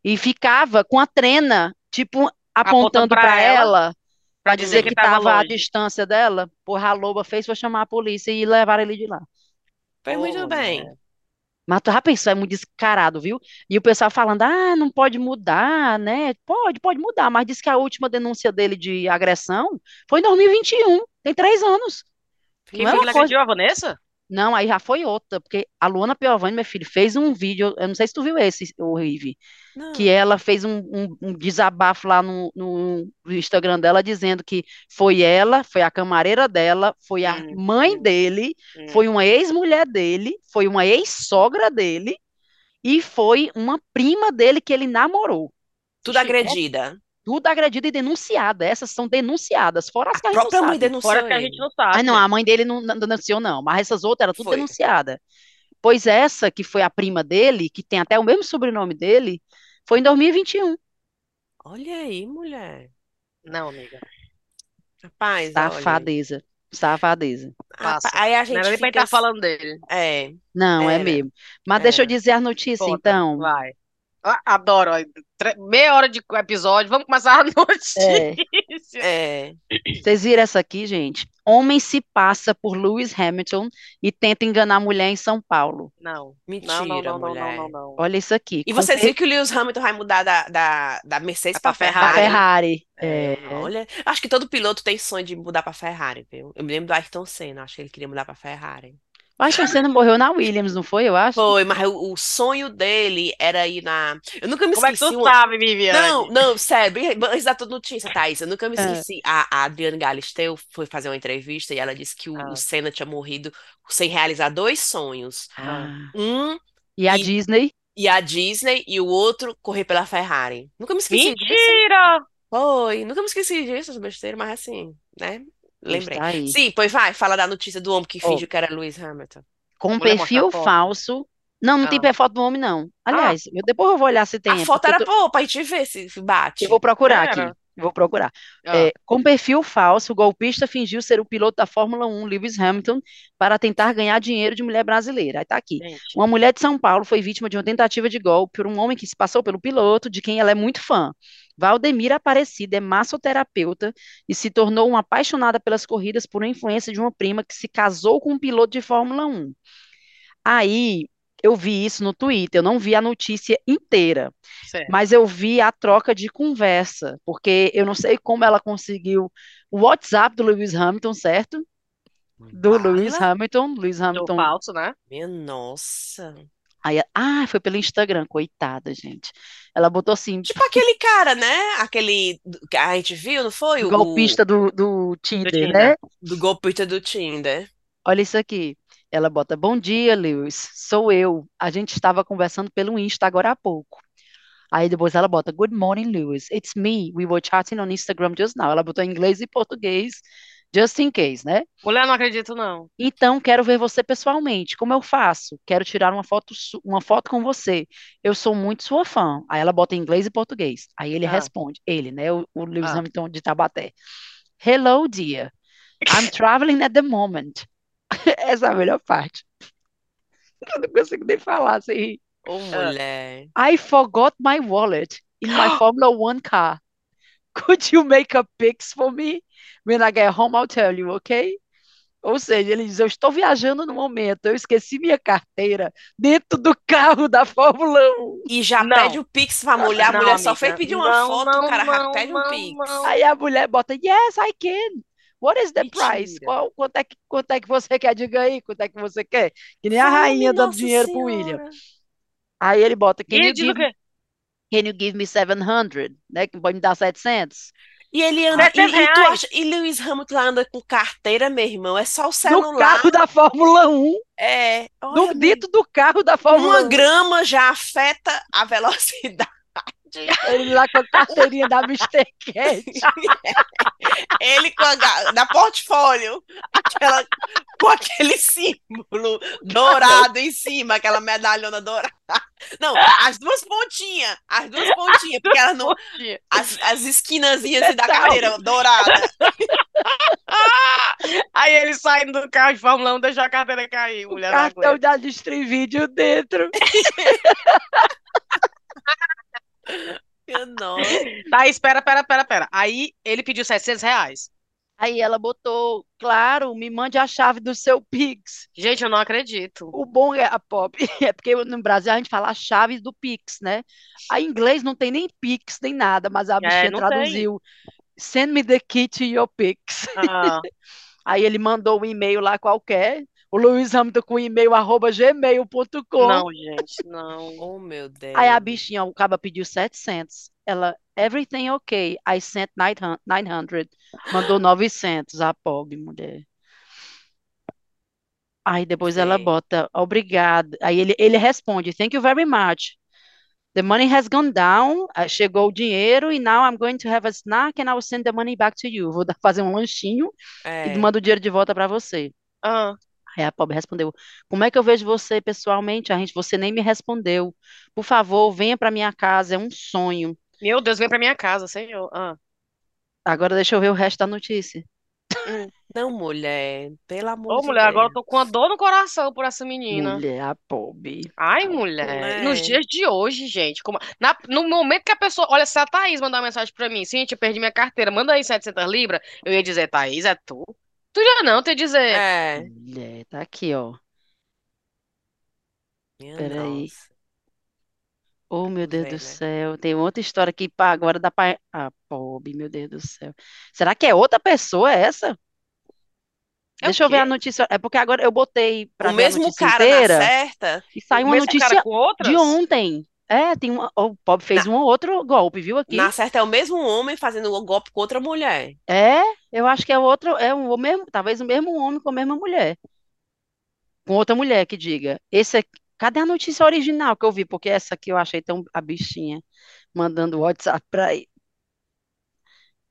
e ficava com a trena, tipo, apontando pra para ela, ela, para dizer que tava estava à distância dela. Porra, a loba fez, foi chamar a polícia e levaram ele de lá. Foi muito bem. Mas tu já pensou, é muito descarado, viu? E o pessoal falando, ah, não pode mudar, né? Pode, pode mudar, mas diz que a última denúncia dele de agressão foi em 2021, tem três anos. Quem Não é foi que coisa- agrediu a Vanessa? Não, aí já foi outra, porque a Luana Piovani, meu filho, fez um vídeo, eu não sei se tu viu esse, o Rive, que Não. ela fez um, um- um desabafo lá no, no Instagram dela, dizendo que foi ela, foi a camareira dela, foi a Hum, mãe dele, hum. foi uma ex-mulher dele, foi uma ex-sogra dele e foi uma prima dele que ele namorou. Tudo agredida. Tudo agredida e denunciada. Essas são denunciadas, fora as que A a gente não própria mãe sabe. denunciou Fora que a gente não sabe. Ah, não, a mãe dele não, não denunciou, não, mas essas outras eram tudo Foi. denunciadas. Pois essa, que foi a prima dele, que tem até o mesmo sobrenome dele, foi em 2021. Olha aí, mulher. Não, amiga. Rapaz, olha. Safadeza. Safadeza. Passa. Aí a Não gente era nem pra fica estar falando dele. É, Não, é Era. mesmo. Mas deixa eu Era. dizer as notícias, Conta, então. Vai. Ah, Adoro. Meia hora de episódio. Vamos começar a notícia. É. é. Vocês viram essa aqui, gente? Homem se passa por Lewis Hamilton e tenta enganar mulher em São Paulo. Não. Mentira, Não, não, não, não, não, mulher. não, não. Olha isso aqui. E vocês viram que o Lewis Hamilton vai mudar da, da, da Mercedes para pra a Ferrari? Ferrari. É. Olha, acho que todo piloto tem sonho de mudar para Ferrari, viu? Eu me lembro do Ayrton Senna, acho que ele queria mudar para Ferrari. Acho que você não morreu na Williams, não foi? Eu acho. Foi, mas o, o sonho dele era ir na. Eu nunca me Como é que esqueci tu uma- sabe, Viviane? Não, não, sério, antes da tua notícia, Thaís, eu nunca me É. esqueci. A, a Adriane Galisteu foi fazer uma entrevista e ela disse que o, Ah. o Senna tinha morrido sem realizar dois sonhos. Ah. Um, E a E- Disney? e a Disney, e o outro, correr pela Ferrari. Nunca me esqueci disso. Mentira! Foi, nunca me esqueci disso, essa besteira, mas assim, né? Lembrei. Está aí. Sim, pois vai, fala da notícia do homem que Ó, fingiu que era Lewis Hamilton. com Mulher perfil falso. Não, não tem Ah. foto do homem, não. Ah, Aliás, eu- depois eu vou olhar se tem. A é foto porque eu era tô- boa pra gente ver se se Eu bate. vou procurar aqui. era. eu Vou procurar. Ah, É, com perfil falso, o golpista fingiu ser o piloto da Fórmula 1, Lewis Hamilton, para tentar ganhar dinheiro de mulher brasileira. Aí tá aqui. gente. Uma mulher de São Paulo foi vítima de uma tentativa de golpe por um homem que se passou pelo piloto, de quem ela é muito fã. Valdemira Aparecida é massoterapeuta e se tornou uma apaixonada pelas corridas por influência de uma prima que se casou com um piloto de Fórmula 1. Aí eu vi isso no Twitter, eu não vi a notícia inteira, Certo. mas eu vi a troca de conversa, porque eu não sei como ela conseguiu o WhatsApp do Lewis Hamilton, certo? Do Lewis. Hamilton, Lewis Do Hamilton falso, né? Minha nossa. Aí, ah, foi pelo Instagram, coitada, gente. Ela botou assim, Tipo aquele cara, né? Aquele que a gente viu, não foi? O, golpista do, do Tinder. né? do golpista do Tinder. Olha isso aqui. Ela bota, bom dia, Lewis, sou eu. A gente estava conversando pelo Insta agora há pouco. Aí depois ela bota, good morning, Lewis. It's me. We were chatting on Instagram just now. Ela botou em inglês e português, just in case, né? Mulher, não acredito, não. Então, quero ver você pessoalmente. Como eu faço? Quero tirar uma foto, uma foto com você. Eu sou muito sua fã. Aí ela bota em inglês e português. Aí ele Ah. responde, ele, né? O, o Lewis Ah. Hamilton de Tabaté. Hello, dear. I'm traveling at the moment. Essa é a melhor parte. Eu não consigo nem falar sem rir. Ô, mulher. I forgot my wallet in my Formula One car. Could you make a pics for me? When I get home, I'll tell you, ok? Ou seja, ele diz: Eu estou viajando no momento, eu esqueci minha carteira dentro do carro da Fórmula 1. E já Não. pede o Pix pra mulher, a Não, mulher só fez pedir uma Não, foto, não, o cara já não, pede um não, Pix. não. Aí a mulher bota: Yes, I can. What is the price? Mentira. Qual, quanto, é que, quanto é que você quer? Diga aí, quanto é que você quer? Que nem a rainha dando dinheiro pro William. Senhora. Aí ele bota: E Can ele you o give? Can you give me 700? Né? Que pode me dar 700? E ele anda. E, 700 e tu acha. E Lewis Hamilton anda com carteira, meu irmão. É só o No celular. carro da Fórmula 1. É. No, Olha, dentro do carro da Fórmula uma 1. grama já afeta a velocidade. Ele lá com a carteirinha da Mr. Cat. Ele com a da portfólio, aquela, com aquele símbolo dourado em cima, aquela medalhona dourada. Não, as duas pontinhas, as duas pontinhas, porque elas não. As, as esquinazinhas assim da carteira dourada. Aí ele saindo do carro de Fórmula 1, deixou a carteira cair. Mulher Cartão da Distrivídeo dentro. Minha Nossa. Tá, espera, espera, espera, espera. Aí ele pediu 700 reais. Aí ela botou, claro, me mande a chave do seu Pix. Gente, eu não acredito. O bom é a pop, é porque no Brasil a gente fala a chave do Pix, né? A em inglês não tem nem Pix, nem nada, mas a bichinha É, não tem. traduziu. Send me the key to your Pix. Ah, Aí ele mandou um e-mail lá qualquer. O Lewis Hamilton com e-mail arroba gmail.com. não, gente, não. Oh, meu Deus. Aí a bichinha, o caba pediu 700. Ela, everything okay. I sent 900. 900. Mandou 900, a pobre mulher. Aí depois ela Sim. bota, obrigada. Aí ele, ele responde, thank you very much. The money has gone down. Chegou o dinheiro e now I'm going to have a snack and I will send the money back to you. Vou fazer um lanchinho É. e mando o dinheiro de volta para você. Ah, Aí a pobre respondeu: Como é que eu vejo você pessoalmente? A gente, você nem me respondeu. Por favor, venha para minha casa, é um sonho. meu Deus, vem pra minha casa, senhor. Ah. Agora deixa eu ver o resto da notícia. Não, mulher. Pelo amor Ô, de mulher, agora eu Deus. tô com a dor no coração por essa menina. Mulher, a pobre. Ai, mulher. Nos dias de hoje, gente. como- na- no momento que a pessoa. Olha, se a Thaís mandar uma mensagem pra mim, gente, eu perdi minha carteira, manda aí 700 libras, eu ia dizer, Thaís, é tu? Tu já não, ia dizer. É. Mulher, tá aqui, ó. Minha Peraí. nossa. Oh, meu Deus do né? céu. Tem outra história aqui para agora dá para. Ah, pobre, meu Deus do céu. Será que é outra pessoa essa? É o Deixa eu ver a quê? notícia. É porque agora eu botei para O ver a mesmo notícia cara inteira na certa. e saiu O uma mesmo cara notícia com outras? de ontem. É, tem uma, o pobre fez um outro golpe, viu aqui? Na certa é o mesmo homem fazendo o golpe com outra mulher. É, eu acho que é outro, é o mesmo, talvez o mesmo homem com a mesma mulher. Com outra mulher que diga. Esse aqui, cadê a notícia original que eu vi? Porque essa aqui eu achei tão a bichinha mandando WhatsApp para ele.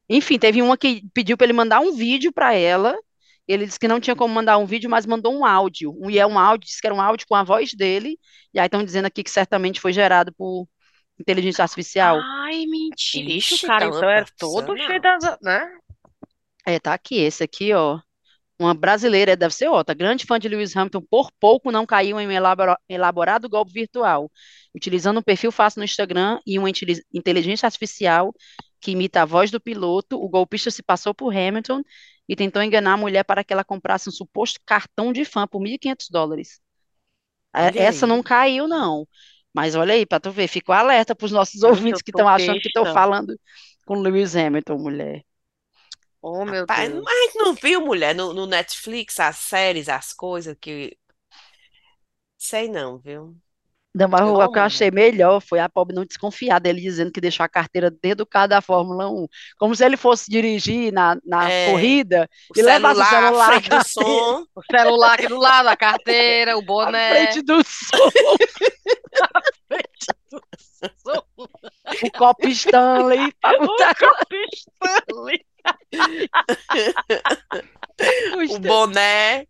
Enfim, teve uma que pediu para ele mandar um vídeo para ela. Ele disse que não tinha como mandar um vídeo, mas mandou um áudio. Um, e é um áudio, disse que era um áudio com a voz dele. E aí estão dizendo aqui que certamente foi gerado por inteligência artificial. Ai, mentira. Ixi, cara, então então é era todo profissional. cheio das, né? É, tá aqui, esse aqui, ó. Uma brasileira, deve ser outra, grande fã de Lewis Hamilton, por pouco não caiu em um elabora- elaborado golpe virtual, utilizando um perfil fácil no Instagram e uma inteli- inteligência artificial que imita a voz do piloto, o golpista se passou por Hamilton e tentou enganar a mulher para que ela comprasse um suposto cartão de fã por 1.500 dólares. É, Olha Essa aí. não caiu, não. Mas olha aí, para tu ver, ficou alerta para os nossos ouvintes eu que estão achando que estão falando com Lewis Hamilton, mulher. Oh, meu Rapaz, Deus. mas a gente não viu, mulher, no, no Netflix, as séries, as coisas que. Sei não, viu? Não, mas o que eu achei melhor foi a pobre não desconfiar dele dizendo que deixou a carteira dentro do carro da Fórmula 1. Como se ele fosse dirigir na, na É. corrida O e levasse o celular, celular a frente do som. O celular aqui do lado, a carteira, o boné. frente do som, o copo Stanley. pra botar Stanley. O boné,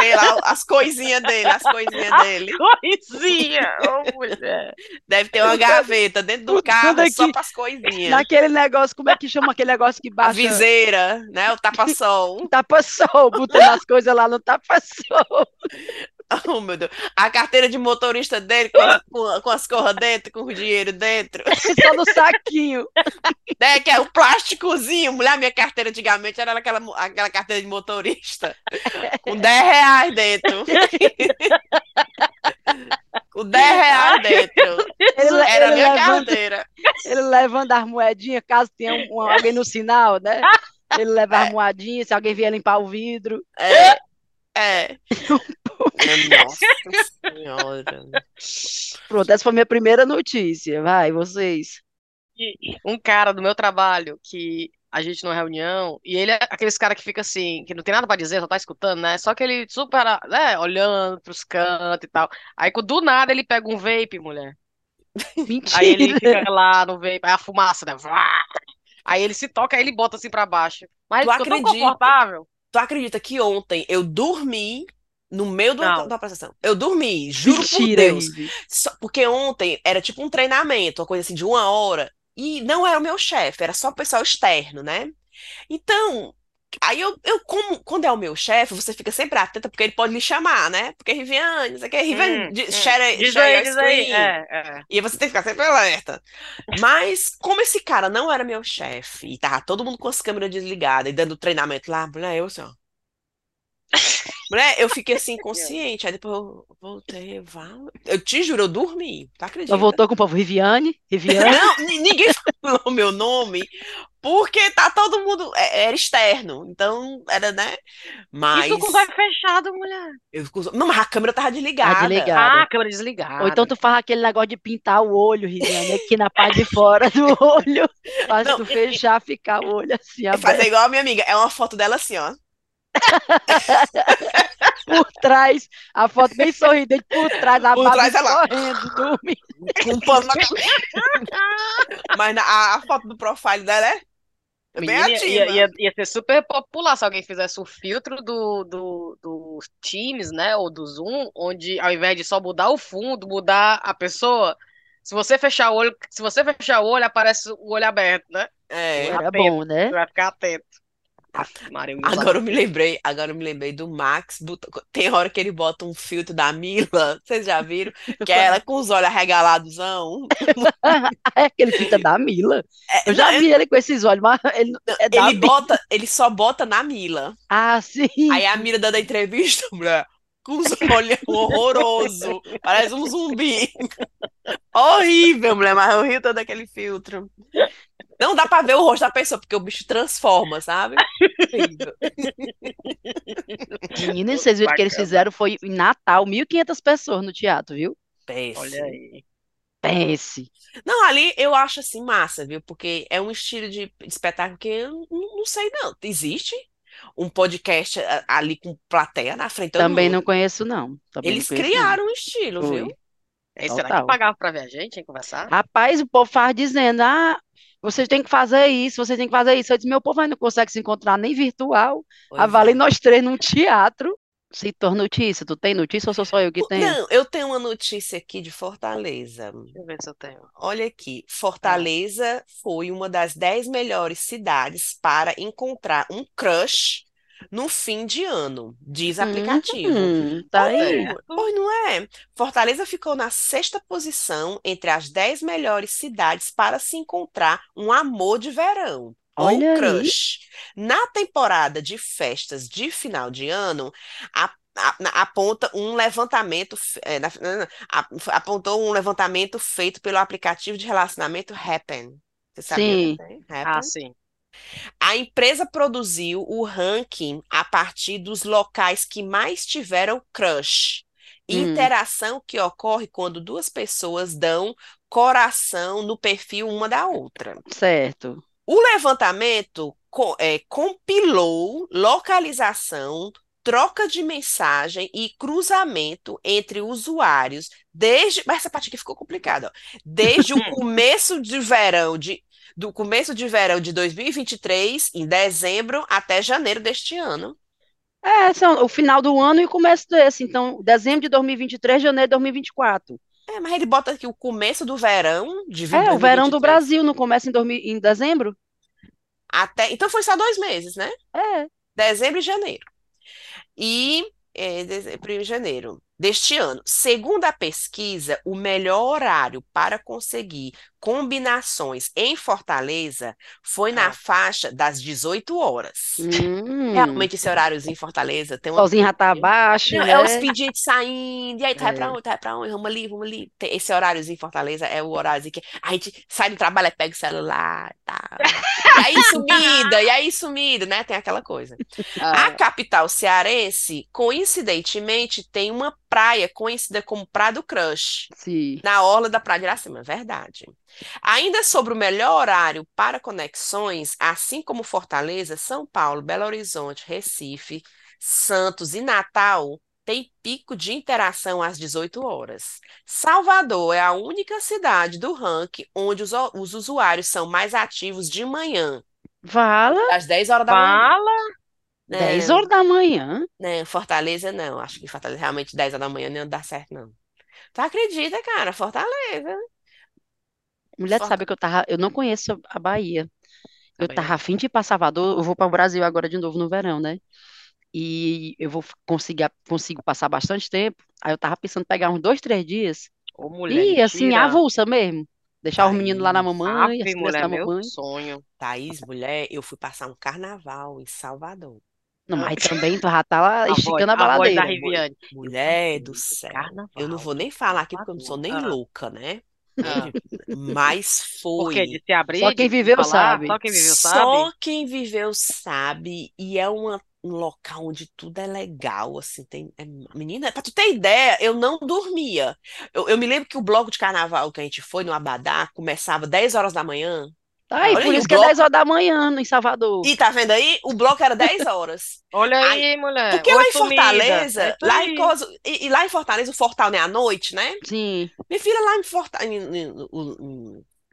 sei lá, as coisinhas dele, as coisinhas dele. Coisinha. Ô, mulher. Deve ter uma gaveta dentro do carro só aqui. para as coisinhas. Naquele negócio, como é que chama aquele negócio que A baixa viseira, né? O tapa-sol. tapa-sol, botando as coisas lá no tapa-sol. Oh, meu Deus. A carteira de motorista dele com, as- com, com as corras dentro, com o dinheiro dentro. Só no saquinho. Né? Que é o plásticozinho. Mulher, minha carteira antigamente era aquela, aquela carteira de motorista. Com 10 reais dentro. com 10 reais dentro. Ele, le- Era a ele minha levanta, carteira. ele levando as moedinhas, caso tenha um- alguém no sinal, né? Ele leva as moedinhas, se alguém vier limpar o vidro. É. É. Nossa senhora. Pronto, essa foi minha primeira notícia. Vai, vocês. Um cara do meu trabalho que a gente numa reunião, e ele é aqueles cara que fica assim, que não tem nada pra dizer, só tá escutando, né? Só que ele super, né, olhando pros cantos e tal. Aí do nada ele pega um vape, mulher. Mentira. Aí ele fica lá no vape, aí a fumaça, né? Aí ele se toca, aí ele bota assim pra baixo. Mas Tu ele ficou tão acredita? confortável. Tu acredita que ontem eu dormi no meio do, Não. da apresentação? Eu dormi, juro por Mentira, Deus. Ive. Só- porque ontem era tipo um treinamento, uma coisa assim de uma hora, e não era o meu chefe, era só o pessoal externo, né? Então, aí eu, eu como, quando é o meu chefe, você fica sempre atenta, porque ele pode lhe chamar, né? Porque Riviane, não sei o que, Riviane, Hum, di- hum. share, Diz share aí, diz aí. É, é. E você tem que ficar sempre alerta. Mas, como esse cara não era meu chefe, e tava todo mundo com as câmeras desligadas e dando treinamento lá, mulher, eu assim, ó. Mulher, eu fiquei assim, inconsciente. Aí depois eu voltei. Eu te juro, eu dormi. Tu acredita? Só voltou com o povo Riviane. Riviane. Não, ni- ninguém falou o meu nome, porque tá todo mundo. é- Era externo. Então, era, né? Mas. E tu com o zóio fechado, mulher. eu fico- Não, mas a câmera tava desligada. Tá desligada. Ah, a câmera desligada. Ou então tu faz aquele negócio de pintar o olho, Riviane, aqui na parte de fora do olho. Faz Não, tu fechar, ficar o olho assim É fazer aberto igual a minha amiga. É uma foto dela assim, ó. por trás. A foto bem sorridente por trás, a Por trás, escorrendo, dormindo. Com um pano na cabeça. Mas na- a, a foto do profile dela é é bem Menina, ia, ativa. ia, ia ser super popular se alguém fizesse o filtro do, do, do Teams, né? Ou do Zoom, onde ao invés de só mudar o fundo, mudar a pessoa. Se você fechar o olho, se você fechar o olho, aparece o olho aberto, né? É. Atento. bom, né? Vai ficar atento. Maria, Agora eu me lembrei, agora eu me lembrei do Max. Tem hora que ele bota um filtro da Mila, vocês já viram? Que é ela com os olhos arregaladosão. É aquele fita da Mila. É, Eu já não, vi ele com esses olhos, mas ele não- é ele bota, ele só bota na Mila. Ah, sim. Aí a Mila dando a entrevista, mulher, com os olhos horroroso, parece um zumbi. Horrível, mulher, mas eu rio todo aquele filtro. Não dá pra ver o rosto da pessoa, porque o bicho transforma, sabe? Meninas, vocês viram que eles fizeram foi em Natal, 1.500 pessoas no teatro, viu? Péssimo. Olha aí. Pense. Não, ali eu acho assim massa, viu? Porque é um estilo de espetáculo que eu não, não sei, não. Existe um podcast a- ali com plateia na frente Também mundo. não conheço, não. Também Eles não conheço, não. criaram um estilo, Foi. viu? Será que pagava pra ver a gente, hein, conversar? Rapaz, o povo faz dizendo, ah, Você tem que fazer isso, você tem que fazer isso. Eu disse, meu povo aí não consegue se encontrar nem virtual. Pois A Vale é. nós três num teatro. Se torna notícia. Tu tem notícia ou sou só eu que tenho? Não, eu tenho uma notícia aqui de Fortaleza. Deixa eu ver se eu tenho. Olha aqui, Fortaleza foi uma das 10 melhores cidades para encontrar um crush no fim de ano, diz aplicativo. Hum, tá Pois aí. Pois não é? Fortaleza ficou na sexta posição entre as 10 melhores cidades para se encontrar um amor de verão. Ou Olha aí. crush. Na temporada de festas de final de ano, a- aponta um levantamento, é, na- na- apontou um levantamento feito pelo aplicativo de relacionamento Happn. Você sabia Sim. que tem? Ah, sim. A empresa produziu o ranking a partir dos locais que mais tiveram crush. Hum. Interação que ocorre quando duas pessoas dão coração no perfil uma da outra. Certo. O levantamento co- é, compilou localização, troca de mensagem e cruzamento entre usuários desde. Mas essa parte aqui ficou complicada. ó. Desde o começo de verão de. Do começo de verão de 2023, em dezembro, até janeiro deste ano. É, são o final do ano e o começo desse. Então, dezembro de 2023, janeiro de 2024. É, mas ele bota aqui o começo do verão de É, o verão do 2023 Brasil não começa em, 2000 em dezembro? Até, então foi só dois meses, né? É. dezembro e janeiro. E é, dezembro e janeiro deste ano. Segundo a pesquisa, o melhor horário para conseguir combinações em Fortaleza foi na Ah. faixa das 18 horas. Hum. Realmente, esse horário em Fortaleza tem uma. Solzinho já tá baixo, Não, né? é os expedientes saindo, e aí, pra É. onde, tu vai pra onde, vamos ali, vamos ali. Esse horáriozinho em Fortaleza é o horáriozinho que a gente sai do trabalho, pega o celular e tal. E aí sumida, e aí sumida, né? Tem aquela coisa. A Ah, capital cearense, coincidentemente, tem uma praia conhecida como Praia do Crush, Sim. na orla da Praia de Iracema, verdade. Ainda sobre o melhor horário para conexões, assim como Fortaleza, São Paulo, Belo Horizonte, Recife, Santos e Natal, tem pico de interação às 18 horas. Salvador é a única cidade do ranking onde os, os usuários são mais ativos de manhã, Vala, às 10 horas da manhã. fala. Né? 10 horas da manhã. Né, Fortaleza não, acho que Fortaleza realmente 10 horas da manhã não dá certo, não. Tu acredita, cara? Fortaleza. Mulher, tu Forta- sabe que eu tava. Eu não conheço a Bahia. Eu Também tava não. afim de ir pra Salvador. Eu vou para o Brasil agora de novo no verão, né? E eu vou f- conseguir, consigo passar bastante tempo. Aí eu tava pensando em pegar uns dois, três dias. Ô, mulher, E assim, mentira. avulsa mesmo. Deixar os meninos lá na mamãe, as Ave, crianças mulher, na meu mamãe. sonho. Thaís, mulher, eu fui passar um carnaval em Salvador. Não, mas também tu já tá lá A voz, esticando a a voz da baladeira. Riviane. Mulher do céu. carnaval Eu não vou em nem falar aqui porque eu não sou nem. Ah. louca, né? Ah. Mas foi. De se abrir, Só quem viveu falar? sabe. Só quem viveu Só sabe? quem viveu sabe. E é uma- um local onde tudo é legal, assim, tem... é- Menina, pra tu ter ideia, eu não dormia. Eu, eu me lembro que o bloco de carnaval que a gente foi no Abadá começava 10 horas da manhã. Tá aí, Olha por aí, isso que é bloco- 10 horas da manhã em Salvador. E tá vendo aí? O bloco era 10 horas. Olha aí, mulher. Porque Oi, lá em. Fortaleza, É lá aí. em Coisa- e, e lá em Fortaleza, o Fortal é à noite, né? Sim. Minha filha lá em Fortaleza,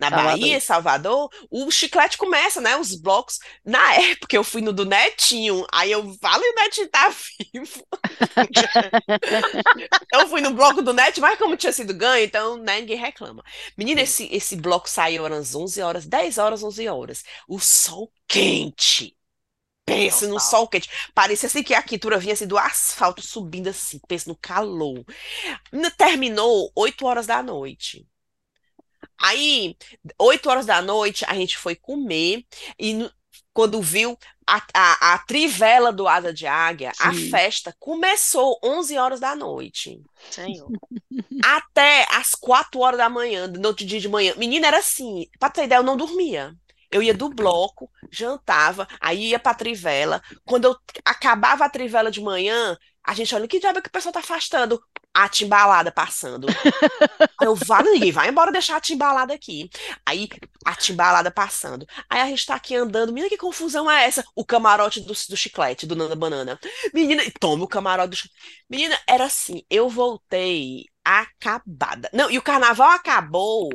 na Salvador. Bahia, em Salvador, o chiclete começa, né? Os blocos. Na época eu fui no do Netinho, aí eu falo e o Netinho tá vivo. Eu fui no bloco do Net, mas como tinha sido ganho, então né, ninguém reclama. Menina, esse, esse bloco saiu às 11 horas, 10 horas, 11 horas. O sol quente. Pensa no sol quente. Parecia assim que a quintura vinha assim do asfalto subindo assim, pensa no calor. Terminou 8 horas da noite. Aí, 8 horas da noite, a gente foi comer e quando viu a, a, a trivela do Asa de Águia, a Sim. festa começou 11 horas da noite. Senhor. Até as 4 horas da manhã, no outro dia de manhã. Menina, era assim, pra ter ideia, eu não dormia. Eu ia do bloco, jantava, aí ia pra trivela. Quando eu acabava a trivela de manhã, a gente olha, que diabo é que o pessoal tá afastando? A timbalada passando. Aí eu, vai, ninguém vai embora deixar a timbalada aqui. Aí, a timbalada passando. Aí a gente tá aqui andando. Menina, que confusão é essa? O camarote do, do chiclete, do Nanda Banana. Menina, toma o camarote do chiclete. Menina, era assim, eu voltei acabada. Não, e o carnaval acabou.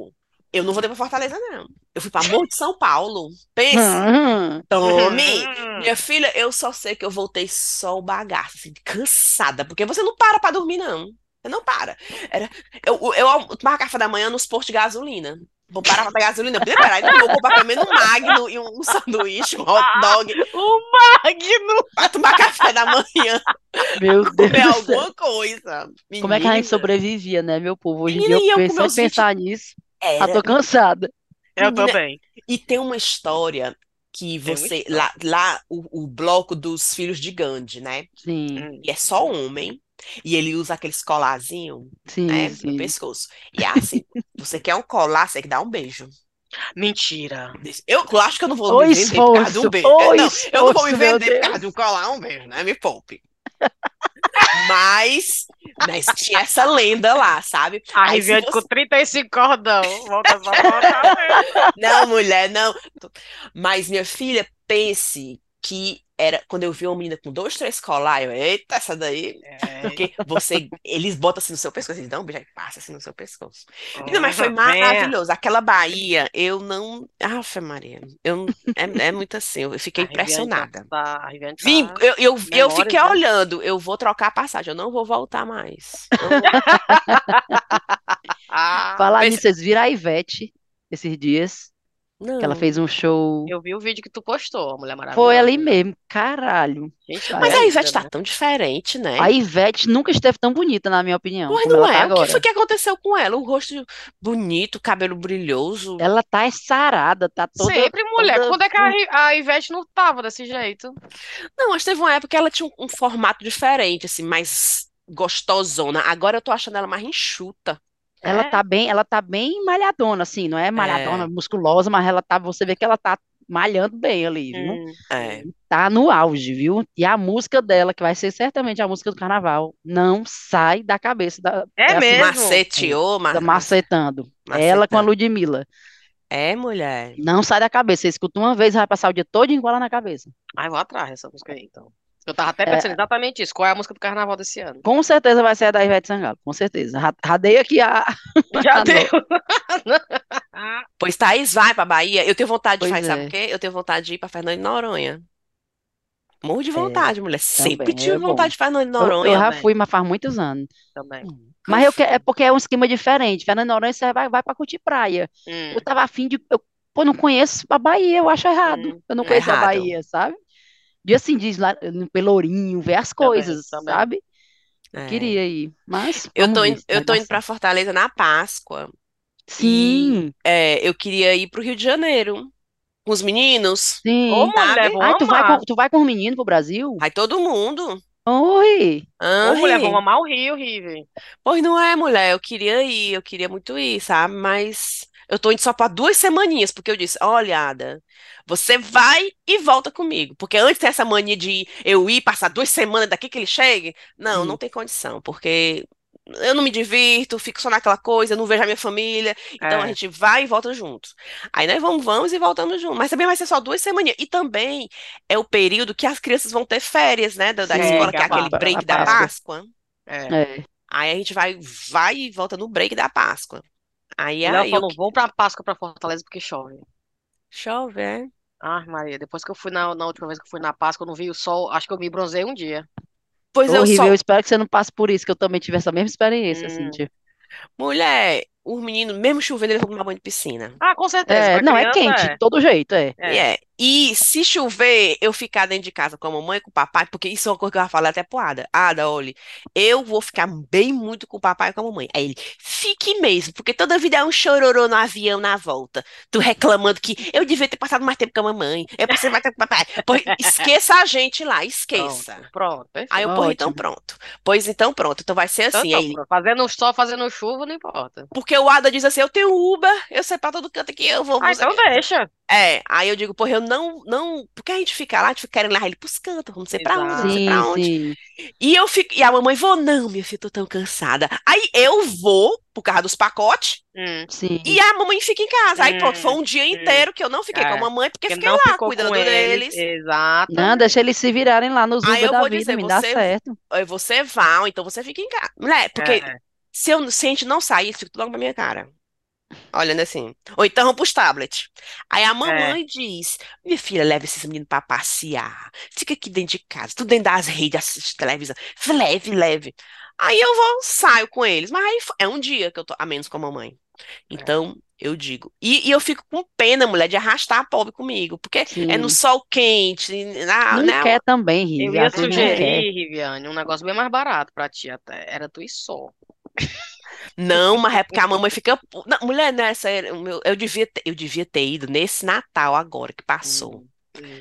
Eu não voltei pra Fortaleza, não. Eu fui pra Morro de São Paulo. Pense. Hum, Tome! Minha filha, eu só sei que eu voltei só o bagaço, assim, cansada, porque você não para pra dormir, não. Você não para. Era, eu, eu tomava café da manhã nos postos de gasolina. Vou parar pra pegar gasolina. Podia parar, então eu vou comprar pelo menos um Magno e um sanduíche, um hot dog, O Magno! pra tomar café da manhã, meu Deus comer alguma coisa. Como é que a gente Menina, sobrevivia, né, meu povo? Hoje em Menina, dia e eu eu em pensar nisso. Ah, era. tô cansada. Eu Menina, também. E tem uma história que você. Lá, lá o, o bloco dos filhos de Gandhi, né? Sim, Hum. E é só homem. E ele usa aqueles colarzinhos, sim, né? No pescoço. E é assim, você quer um colar, você tem que dar um beijo. Mentira. Eu acho que eu não vou O me vender por causa de um beijo. o Eu- não, eu não vou me vender por causa de um colar, um beijo, né? Me poupe. Mas, mas tinha essa lenda lá, sabe? A Aí Riviane você- com 35 cordão. Volta só volta. Não, mulher, não. Mas minha filha, pense que era quando eu vi uma menina com dois, três colar, eu, eita, essa daí. É. Porque você, eles botam assim no seu pescoço, eles dão um beijo e passa assim no seu pescoço. Menina, mas foi maravilhoso. Aquela Bahia, eu não. Aff, Maria, eu, é, é muito assim, eu fiquei A impressionada. Tá, tá... Vim, eu, eu, eu fiquei né? olhando, eu vou trocar a passagem, eu não vou voltar mais. Eu- Ah, Falar Mas- nisso, vocês viram a Ivete esses dias? Não. Que ela fez um show. eu vi o vídeo que tu postou, a Mulher Maravilhosa. Foi ali mesmo, caralho. Gente, Mas a Ivete tá né? tão diferente, né? A Ivete nunca esteve tão bonita, na minha opinião, Pois como não ela tá é? O que agora. foi que aconteceu com ela? O rosto bonito, cabelo brilhoso. Ela tá sarada, tá toda. Sempre mulher. toda- Quando é que a Ivete não tava desse jeito? Não, mas teve uma época que ela tinha um, um formato diferente, assim, mais gostosona. Agora eu tô achando ela mais enxuta. Ela É? tá bem, ela tá bem malhadona, assim, não é malhadona, musculosa, mas ela tá, você vê que ela tá malhando bem ali, viu? Hum. É. Tá no auge, viu? E a música dela, que vai ser certamente a música do carnaval, não sai da cabeça da, É assim, mesmo? Maceteou, ma da macetando. Ela com a macetando. Ludmilla. É, mulher. Não sai da cabeça. Você escuta uma vez, vai passar o dia todo ela na cabeça. Ai, vou atrás dessa música aí, então. Eu tava até É. pensando exatamente isso. Qual é a música do carnaval desse ano? Com certeza vai ser a da Ivete Sangalo, com certeza. Ra- Radei aqui a. Já deu. Pois Thaís vai pra Bahia. Eu tenho vontade de Pois fazer, sabe é. o quê? Eu tenho vontade de ir pra Fernando de Noronha. Morro de vontade, mulher. Sempre também, tive é bom. vontade de Fernando de Eu, eu Noronha. já fui, mas faz muitos anos. Também. Mas eu que- é porque é um esquema diferente. Fernando de Noronha, você vai, vai pra curtir praia. Hum. Eu tava afim de. Eu, pô, não conheço a Bahia, eu acho errado. Hum, Eu não é conheço a errado. Bahia, sabe? De assim, diz lá no Pelourinho, ver as Também, coisas, também. sabe? É. Queria ir. Mas Eu vamos tô ver eu tô indo pra certo. Fortaleza na Páscoa. Sim, É, eu queria ir pro Rio de Janeiro com os meninos. sim. Ô, mulher, Ai, tu vai com, tu vai com os meninos pro Brasil? Vai todo mundo. Oi! Ah, Ô, mulher, Rê. amar o Rio, Rive. Pois não é, mulher. Eu queria ir, eu queria muito ir, sabe? Mas eu tô indo só pra duas semaninhas, porque eu disse: olha, Ada, você vai e volta comigo. Porque antes dessa mania de eu ir passar duas semanas daqui que ele chegue, não, Hum. não tem condição, porque eu não me divirto, fico só naquela coisa, não vejo a minha família. Então a É. gente vai e volta junto. Aí nós vamos, vamos e voltamos juntos. Mas também vai ser só duas semaninhas. E também é o período que as crianças vão ter férias, né, da, da Sim, escola, que é é a aquele Páscoa. break A da Páscoa. Páscoa. É. É. Aí a gente vai, vai e volta no break da Páscoa. Aí, Ela aí eu falou, vou pra Páscoa pra Fortaleza porque chove. chove, é? Ah, Maria, depois que eu fui na, na última vez que eu fui na Páscoa, eu não vi o sol, acho que eu me bronzei um dia. Pois eu Horrível, só, eu espero que você não passe por isso, que eu também tive essa mesma experiência, assim, Hum. tipo. mulher, os meninos, mesmo chovendo, eles vão tomar banho de piscina. Ah, com certeza. É, não, é criança, quente, de todo jeito, é. é. E é. E se chover, eu ficar dentro de casa com a mamãe e com o papai, porque isso é uma coisa que eu já falei até pro Ada. Ada, olha, eu vou ficar bem muito com o papai e com a mamãe. Aí ele, fique mesmo, porque toda vida é um chororô no avião na volta. Tu reclamando que eu devia ter passado mais tempo com a mamãe, eu passei mais tempo com o papai. Pois, esqueça a gente lá, esqueça. Pronto, pronto, perfeito. Aí eu, pois então pronto. Pois então pronto. Então vai ser assim. então, Aí, pronto. fazendo sol, fazendo chuva, não importa. porque o Ada diz assim: eu tenho Uber, eu sei pra todo canto aqui, eu vou. Ah, então deixa. É, aí eu digo, porra, eu não, não. Porque a gente fica lá, a gente fica querendo levar ele pros cantos, não sei pra onde, não sei pra onde. sim. E eu fico. E a mamãe, vou, não, minha filha, tô tão cansada. Aí eu vou, por causa dos pacotes, Hum. Sim. e a mamãe fica em casa. Aí pronto, foi um dia hum. inteiro que eu não fiquei com a É, mamãe, porque Porque fiquei lá cuidando deles. Exato. Não, deixa eles se virarem lá nos Aí Uber eu da vou vida, dizer, me dá você- certo. Aí você vai, ou então você fica em casa. Mulher, porque É. se, eu, se a gente não sair, isso fica tudo logo na minha cara. Olhando assim. Ou então vamos pros tablets. Aí a É. mamãe diz: Minha filha, leva esses meninos pra passear. Fica aqui dentro de casa, tudo dentro das redes, assiste televisão. Leve, leve. Aí eu vou, saio com eles. Mas aí é um dia que eu tô a menos com a mamãe. Então, eu digo. E, e eu fico com pena, mulher, de arrastar a pobre comigo. Porque é no Sim. sol quente, na, Não né? quer também, Eu Rive. ia sugerir, Riviane, um negócio bem mais barato pra ti até. Era tu e só. Não, mas é porque a mamãe fica. Não, mulher, nessa, meu- eu devia ter, eu devia ter ido nesse Natal agora que passou. Hum.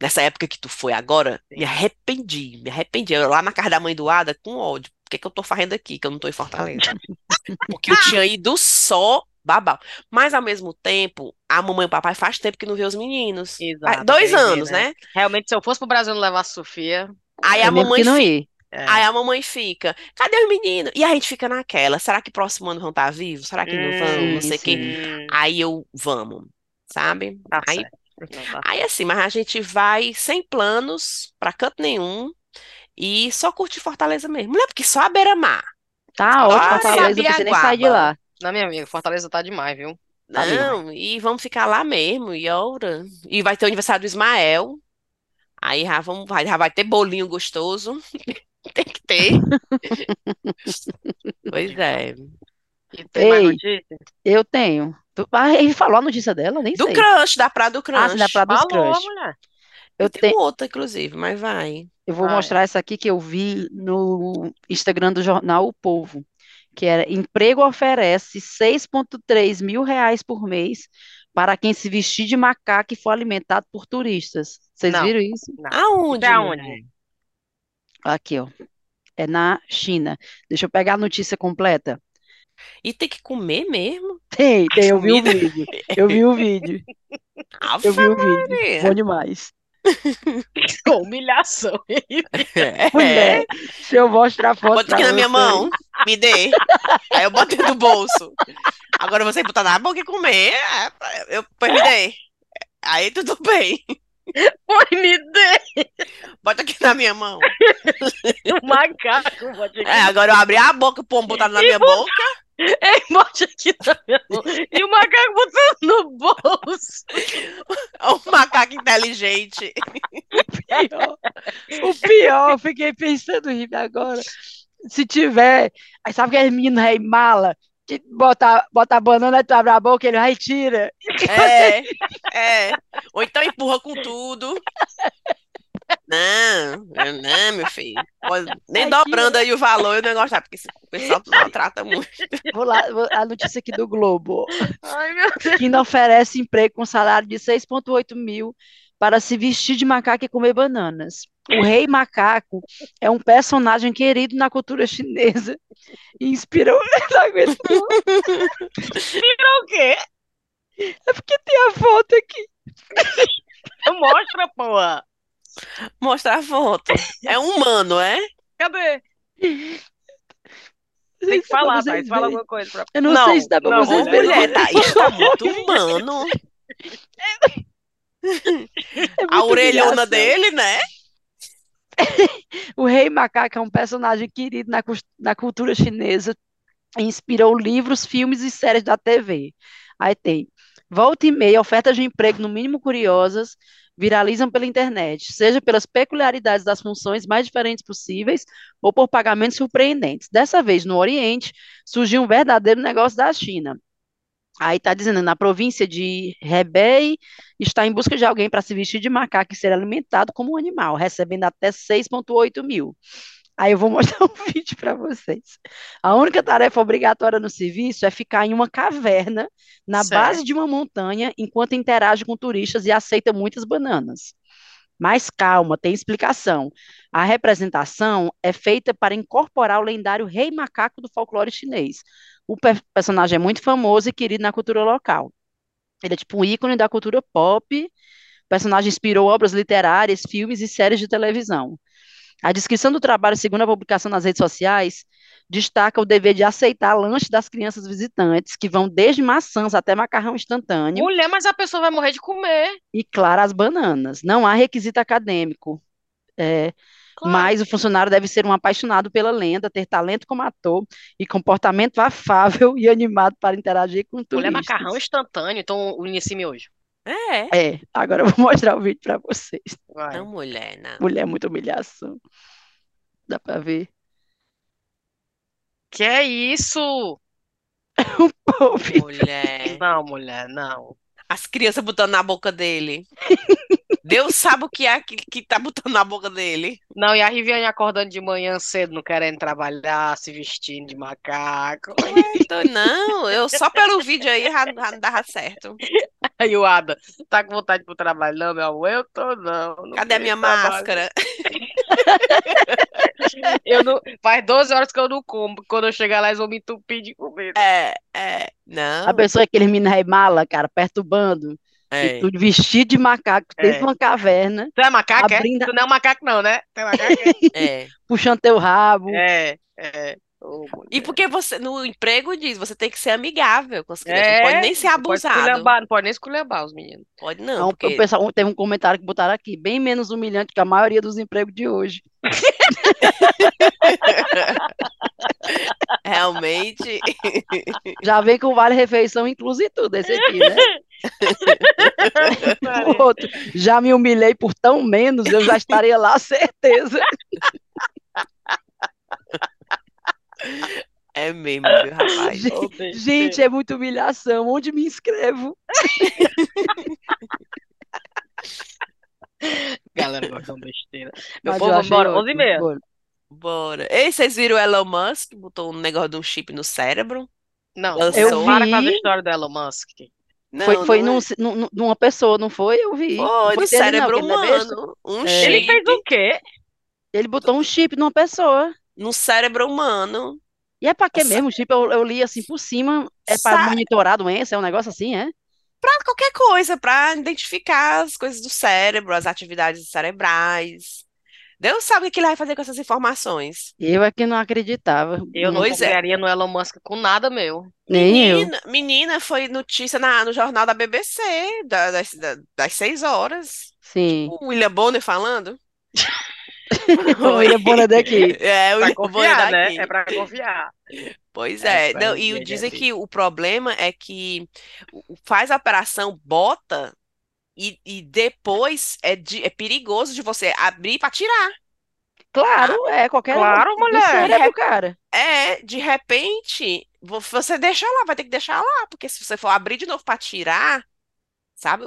Nessa época que tu foi agora, me arrependi, me arrependi. Eu lá na casa da mãe do Ada com ódio. Por que que eu tô fazendo aqui, que eu não tô em Fortaleza? Porque eu tinha ido só babau. Mas ao mesmo tempo, a mamãe e o papai faz tempo que não vê os meninos. Exato, dois entendi, anos, né? né? Realmente, se eu fosse pro Brasil não levasse Sofia, Aí É a mamãe não ir. É. Aí a mamãe fica, cadê os meninos? E a gente fica naquela, será que próximo ano vão estar vivos? Será que não vão? Não Sim, sei o quê. Hum, Aí eu, vamos, sabe? tá Aí. Não, tá aí assim, mas a gente vai sem planos pra canto nenhum e só curte Fortaleza mesmo. Não é porque só a beira-mar, Tá só ótimo, Fortaleza. Não nem sair de lá. Não, minha amiga, Fortaleza tá demais, viu? Tá demais. Não, e vamos ficar lá mesmo, e ora. E vai ter o aniversário do Ismael. Aí já, vamos, já vai ter bolinho gostoso. Tem que ter. Pois é. E Ei, notícia? eu tenho. Tu- Ah, ele falou a notícia dela? Nem Do sei. crush, da Praia do Ah, sim, da Crush. Praia dos Falou, Crush. mulher. Eu Eu tenho outra, inclusive, mas vai. Eu vou Vai. mostrar essa aqui que eu vi no Instagram do jornal O Povo, que era emprego oferece 6,3 mil reais por mês para quem se vestir de macaco e for alimentado por turistas. Vocês Não, viram isso? não. Aonde, aonde? Aqui, ó. É na China. Deixa eu pegar a notícia completa. E tem que comer mesmo? Tem, tem, eu vi o vídeo. Eu vi o vídeo. Eu vi o vídeo. Bom demais. Humilhação. É. Mulher, deixa eu mostrar a foto Bota aqui na minha mão. Me dê. Aí eu botei no bolso. Agora você botar na boca e comer. é, Eu, pois me dê. Aí tudo bem. Oi, me dê Bota aqui na minha mão. o macaco. Bote aqui. É, agora eu abri a boca, o pombo botar na minha boca. Ei, bote aqui na minha mão. E o macaco botando no bolso. Um macaco inteligente. pior. O pior, eu fiquei pensando em agora. Se tiver, aí sabe aquele menino rei mala que bota, bota a banana, tu abre a boca, ele vai e tira. É, é. Ou então empurra com tudo. Não, não, meu filho. Nem dobrando aí o valor eu não gostar, porque esse pessoal maltrata muito. Vou lá, vou- a notícia aqui do Globo. Ai, meu Deus. China oferece emprego com salário de 6,8 mil para se vestir de macaco e comer bananas. O rei macaco é um personagem querido na cultura chinesa e inspirou. Não aguento, não. O quê? É porque tem a foto aqui. Mostra, porra. Mostra a foto. É um humano, é? Cadê? Tem que falar, Thaís. Fala verem. alguma coisa pra... Eu não, Não, sei se dá pra não, vocês Ô, verem. mulher, tá, isso tá muito humano. É A muito orelhona dele, né? O rei macaco é um personagem querido na, na cultura chinesa inspirou livros, filmes e séries da TV. Aí tem volta e meia, ofertas de emprego no mínimo curiosas viralizam pela internet, seja pelas peculiaridades das funções mais diferentes possíveis ou por pagamentos surpreendentes. Dessa vez, no Oriente, surgiu um verdadeiro negócio da China. Aí está dizendo, na província de Hebei, está em busca de alguém para se vestir de macaco e ser alimentado como um animal, recebendo até 6,8 mil. Aí eu vou mostrar um vídeo para vocês. A única tarefa obrigatória no serviço é ficar em uma caverna na Certo. base de uma montanha enquanto interage com turistas e aceita muitas bananas. Mas calma, tem explicação. A representação é feita para incorporar o lendário rei macaco do folclore chinês. O per- personagem é muito famoso e querido na cultura local. Ele é tipo um ícone da cultura pop. O personagem inspirou obras literárias, filmes e séries de televisão. A descrição do trabalho, segundo a publicação nas redes sociais, destaca o dever de aceitar lanche das crianças visitantes, que vão desde maçãs até macarrão instantâneo, Mulher, mas a pessoa vai morrer de comer. e, claro, as bananas. Não há requisito acadêmico. É, Claro. Mas o funcionário deve ser um apaixonado pela lenda, ter talento como ator e comportamento afável e animado para interagir com Mulher turistas. macarrão instantâneo, então inicie hoje. É. É, agora eu vou mostrar o vídeo para vocês. Vai. Não, mulher, não. Mulher, muita humilhação. Dá para ver. Que é isso? Filho, Mulher. Não, mulher, não. As crianças botando na boca dele. Deus sabe o que é que, que tá botando na boca dele. Não, e a Riviane acordando de manhã cedo, não querendo trabalhar, se vestindo de macaco. Então, não, eu só pelo vídeo aí já, já não dava certo. Aí o Ada, tá com vontade pro trabalho? Não, meu amor, eu tô não. não Cadê a minha trabalho. máscara? Eu não... Faz 12 horas que eu não como. Quando eu chegar lá, eles vão me entupir de comida. É, é, não. a pessoa é aquele menino aí mala, cara, perturbando. É. E tudo vestido de macaco dentro É. de uma caverna, Tu é macaco, Abrindo é? Tu não é macaco não, né? Tu é macaco, É. puxando teu rabo. é? É, é. Mulher. E porque você, no emprego diz, você tem que ser amigável com as crianças, É, não pode nem ser pode abusado. esculhambar, Não pode nem esculhambar os meninos. Pode Não, não, porque pessoal, teve um comentário que botaram aqui, bem menos humilhante que a maioria dos empregos de hoje. realmente Já vem com vale refeição incluso e tudo, esse aqui, né? Outro, já me humilhei por tão menos, eu já estaria lá, certeza. é mesmo, viu, rapaz? Gente. Gente, é muita humilhação. Onde me inscrevo? Galera, gosta de besteira. Meu Mas povo, bora, ótimo. 11 e meia. Bora. Bora. Ei, vocês viram o Elon Musk? Botou um negócio de um chip no cérebro? Não, Eu não para vi. com a história do Elon Musk. Não, Foi, foi não num, é. num- num- numa pessoa, não foi? Eu vi. Foi não, cérebro ele não é humano. Um É. Ele chip fez o quê? Ele botou um chip numa pessoa. no cérebro humano. E é pra quê Essa- mesmo? O chip eu, eu li assim por cima. É pra Sa- monitorar a doença, é um negócio assim, é? Pra qualquer coisa, pra identificar as coisas do cérebro, as atividades cerebrais. Deus sabe o que ele vai fazer com essas informações. Eu é que não acreditava. Eu não Pois é. confiaria no Elon Musk com nada meu. Nem eu. Menina, menina, foi notícia na- no jornal da BBC, da- das, da- das seis horas. Sim. O William Bonner falando. O William Bonner daqui. É, o William Bonner confiar, né? daqui. É pra confiar. Pois É, é. Não, ele- e dizem abrir. que o problema é que faz a operação, bota, e, e depois é, de- é perigoso de você abrir para tirar. Claro, é qualquer Claro, mulher. cérebro, cara. É, de repente, vo- você deixa lá, vai ter que deixar lá, porque se você for abrir de novo para tirar, sabe,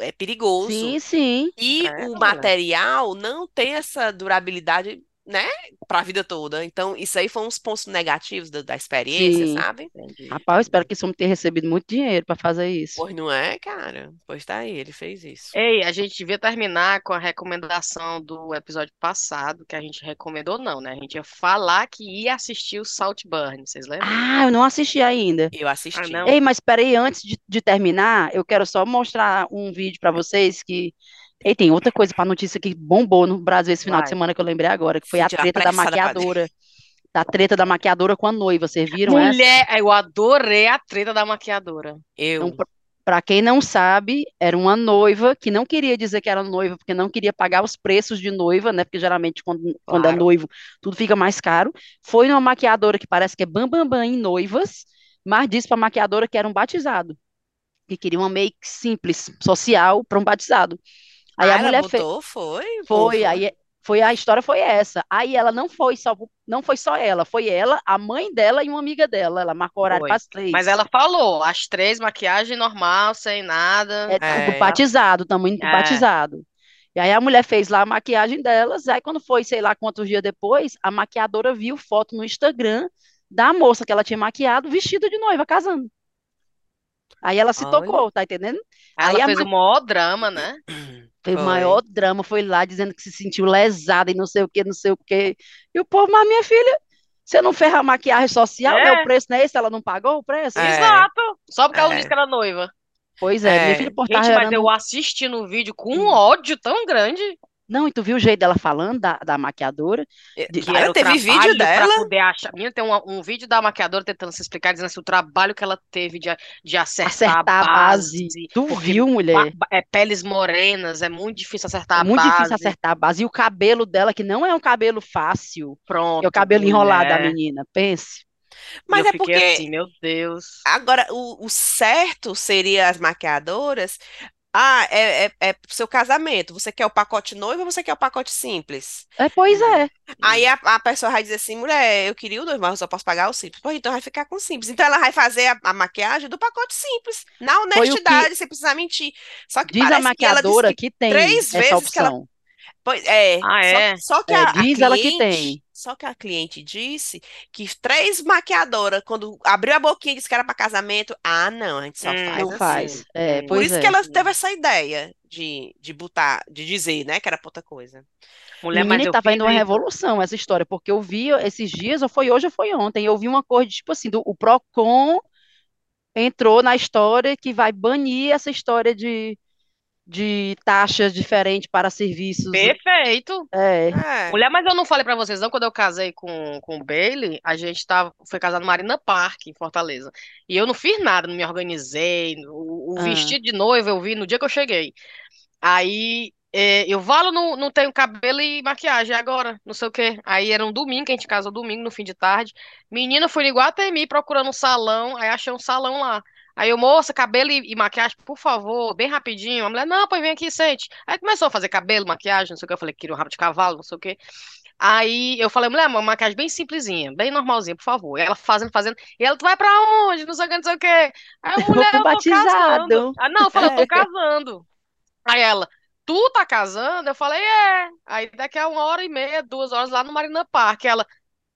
é perigoso. Sim, sim. E É, o mulher. material não tem essa durabilidade, né, para a vida toda. Então, isso aí foi uns pontos negativos da, da experiência, Sim. sabe? Entendi. Rapaz, eu espero que esse homem tenha recebido muito dinheiro pra fazer isso. Pois não é, cara? Pois tá aí, ele fez isso. Ei, a gente devia terminar com a recomendação do episódio passado, que a gente recomendou, não, né? A gente ia falar que ia assistir o Saltburn, vocês lembram? Ah, eu não assisti ainda. Eu assisti. não. Ei, mas peraí, antes de, de terminar, eu quero só mostrar um vídeo pra vocês que. Ei, tem outra coisa pra notícia que bombou no Brasil esse final de Vai. semana que eu lembrei agora, que foi a treta da maquiadora. Da treta da maquiadora com a noiva, vocês viram essa? Mulher, eu adorei a treta da maquiadora. Eu. Então, Para quem não sabe, era uma noiva que não queria dizer que era noiva, porque não queria pagar os preços de noiva, né? Porque geralmente quando, quando é Claro. noivo, tudo fica mais caro. Foi numa maquiadora que parece que é bambambam bam, bam em noivas, mas disse para a maquiadora que era um batizado, que queria uma make simples, social, para um batizado. Aí Ah, a ela mulher fez. foi? Foi, Fofa. aí foi a história foi essa. Aí ela não foi só não foi só ela, foi ela, a mãe dela e uma amiga dela. Ela marcou horário Foi. para as três. Mas ela falou, as três, maquiagem normal, sem nada. É É. tudo batizado, tamanho do É. batizado. E aí a mulher fez lá a maquiagem delas, aí quando foi, sei lá quantos dias depois, a maquiadora viu foto no Instagram da moça que ela tinha maquiado vestida de noiva, casando. Aí ela se Olha. tocou, tá entendendo? Ela Aí fez ma- o maior drama, né? Foi o maior drama, foi lá dizendo que se sentiu lesada e não sei o que, não sei o que. E o povo, mas minha filha, você não ferra a maquiagem social, É. né? O preço não é esse, ela não pagou o preço? É. Exato. Só porque ela É. disse que era noiva. Pois é, minha É. filha, por Gente, mas eu assisti no vídeo com um ódio tão grande. Não, e tu viu o jeito dela falando, da, da maquiadora? De- Que era teve vídeo dela? poder achar. Menina, tem um, um vídeo da maquiadora tentando se explicar, dizendo assim, o trabalho que ela teve de, de acertar, acertar a base. Tu porque viu, mulher? é peles morenas, é muito difícil acertar É a muito base. difícil acertar a base. E o cabelo dela, que não é um cabelo fácil. Pronto, É o cabelo enrolado da mulher. menina, pense. Mas eu é porque assim, meu Deus. agora o, o certo seria as maquiadoras. Ah, é, é, é pro seu casamento. Você quer o pacote noivo ou você quer o pacote simples? É, pois é. Aí a, a pessoa vai dizer assim, mulher, eu queria o noivo, mas eu só posso pagar o simples. Pô, então vai ficar com o simples. Então ela vai fazer a, a maquiagem do pacote simples, na Foi o que honestidade, sem precisar mentir. Só que diz a parece que ela disse maquiadora que que tem três essa vezes que ela opção. Pois é, Ah, só, é? só que É, a, a diz ela que cliente, tem. Só que a cliente disse que três maquiadoras, quando abriu a boquinha e disse que era para casamento, ah, não, a gente só Hum, faz Não assim. faz. É, Por isso que é. ela teve essa ideia de, de botar, de dizer, né, que era pra outra coisa. Mulher, mas Menina, e eu tava indo uma revolução essa história, porque eu vi esses dias, ou foi hoje ou foi ontem, eu vi uma coisa, de, tipo assim, do, o Procon entrou na história que vai banir essa história de, de taxas diferentes para serviços. Perfeito. É, É. Mulher, mas eu não falei pra vocês não, quando eu casei com, com o Bailey, a gente tava, foi casado no Marina Park, em Fortaleza. E eu não fiz nada, não me organizei. O, o Ah. vestido de noiva eu vi no dia que eu cheguei. Aí é, eu valo, não, não tenho cabelo e maquiagem agora, não sei o quê. Aí era um domingo, que a gente casou domingo, no fim de tarde. Menina, fui em Iguatemi procurando um salão, aí achei um salão lá. Aí eu, moça, cabelo e, e maquiagem, por favor, bem rapidinho. A mulher, não, pois vem aqui, sente. Aí começou a fazer cabelo, maquiagem, não sei o que. Eu falei, queria um rabo de cavalo, não sei o que. Aí eu falei, mulher, uma maquiagem bem simplesinha, bem normalzinha, por favor. E ela fazendo, fazendo. E ela, tu vai pra onde? Não sei o que, não sei o que. Aí eu, Eu vou mulher, pro eu tô casando. batizado. Ah, não, eu falei, eu É. tô casando. Aí ela, tu tá casando? Eu falei, é. Aí daqui a uma hora e meia, duas horas lá no Marina Park. Ela,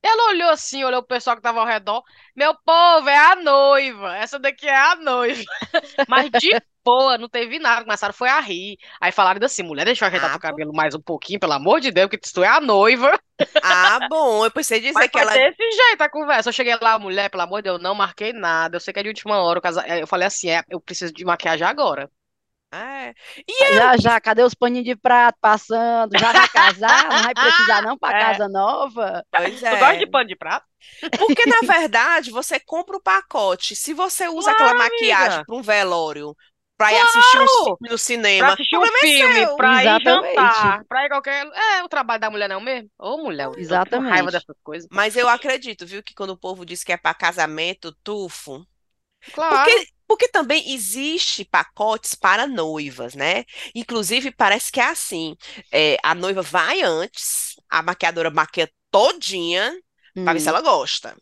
ela olhou assim, olhou o pessoal que tava ao redor. Meu povo, é a noiva. Essa daqui é a noiva. Mas de boa, não teve nada. Começaram foi a rir. Aí falaram assim, mulher, deixa eu ajeitar Ah, teu cabelo mais um pouquinho, pelo amor de Deus, que tu é a noiva. Ah, bom, eu pensei dizer Mas que ela. desse jeito a conversa. Eu cheguei lá, mulher, pelo amor de Deus, não marquei nada. Eu sei que é de última hora. Eu falei assim, é, eu preciso de maquiagem agora. É. E eu, já, já, cadê os paninhos de prato passando? Já vai casar? Não vai precisar não para É. casa nova? pois Tu gosta é. de pano de prato? Porque, na verdade, você compra o pacote. Se você usa aquela maquiagem para um velório, para ir assistir um filme no cinema, o assistir um é filme, pra ir Exatamente. jantar, pra ir qualquer. É, o trabalho da mulher não é o mesmo? Ô, mulher, eu tenho raiva Exatamente. dessas coisas. Mas eu acredito, viu, que quando o povo diz que é para casamento, tufo. Claro. Porque, porque também existe pacotes para noivas, né? Inclusive, parece que é assim: é, a noiva vai antes, a maquiadora maquia todinha para ver se Hum, ela gosta.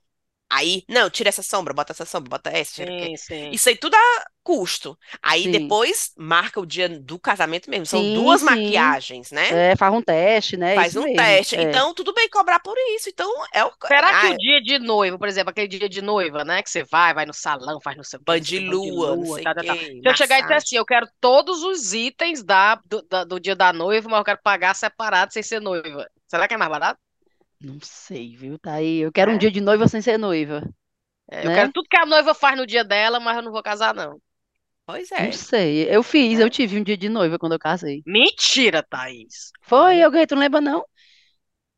Aí, não, tira essa sombra, bota essa sombra, bota essa, tira. Sim, sim. Isso aí tudo a custo. Aí sim. depois marca o dia do casamento mesmo. São Sim, duas sim. maquiagens, né? É, faz um teste, né? Faz Isso um mesmo. teste. É. Então, tudo bem cobrar por isso. Então, é o. Será que Ah, o dia de noivo, por exemplo, aquele dia de noiva, né? Que você vai, vai no salão, faz não sei o quê, banho não sei, tal, tal, tal. Se eu chegar e dizer assim, eu quero todos os itens da, do, da- do dia da noiva, mas eu quero pagar separado sem ser noiva. Será que é mais barato? Não sei, viu? Tá aí. Eu quero um dia de noiva sem ser noiva, É, eu né? quero tudo que a noiva faz no dia dela, mas eu não vou casar, não. Pois Não é. sei. Eu fiz, É. eu tive um dia de noiva quando eu casei. Mentira, Thaís. Foi, eu ganhei, tu não lembra não?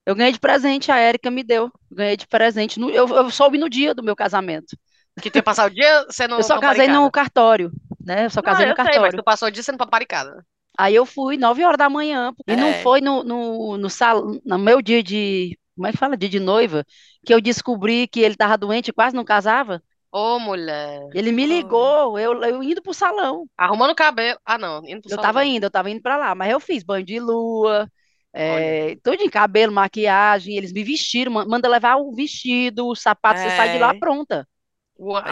Eu ganhei de presente, a Érica me deu. Ganhei de presente. no- eu, eu soube no dia do meu casamento. Que tu ia passar o dia sendo Eu só casei no cartório, né? Eu só Não, casei no eu sei, mas cartório. tu passou o dia sendo paparicada. Aí eu fui nove horas da manhã, e não É. foi no, no, no, sal, no meu dia de, como é que fala? Dia de noiva, que eu descobri que ele tava doente e quase não casava. Ô, mulher. Ele me ligou, eu, eu indo pro salão. Arrumando o cabelo. Ah, não, indo pro Eu salão. tava indo, eu tava indo pra lá, mas eu fiz banho de lua, é, tudo em cabelo, maquiagem, eles me vestiram, ma- manda levar o vestido, o sapato, você sai de lá É. pronta.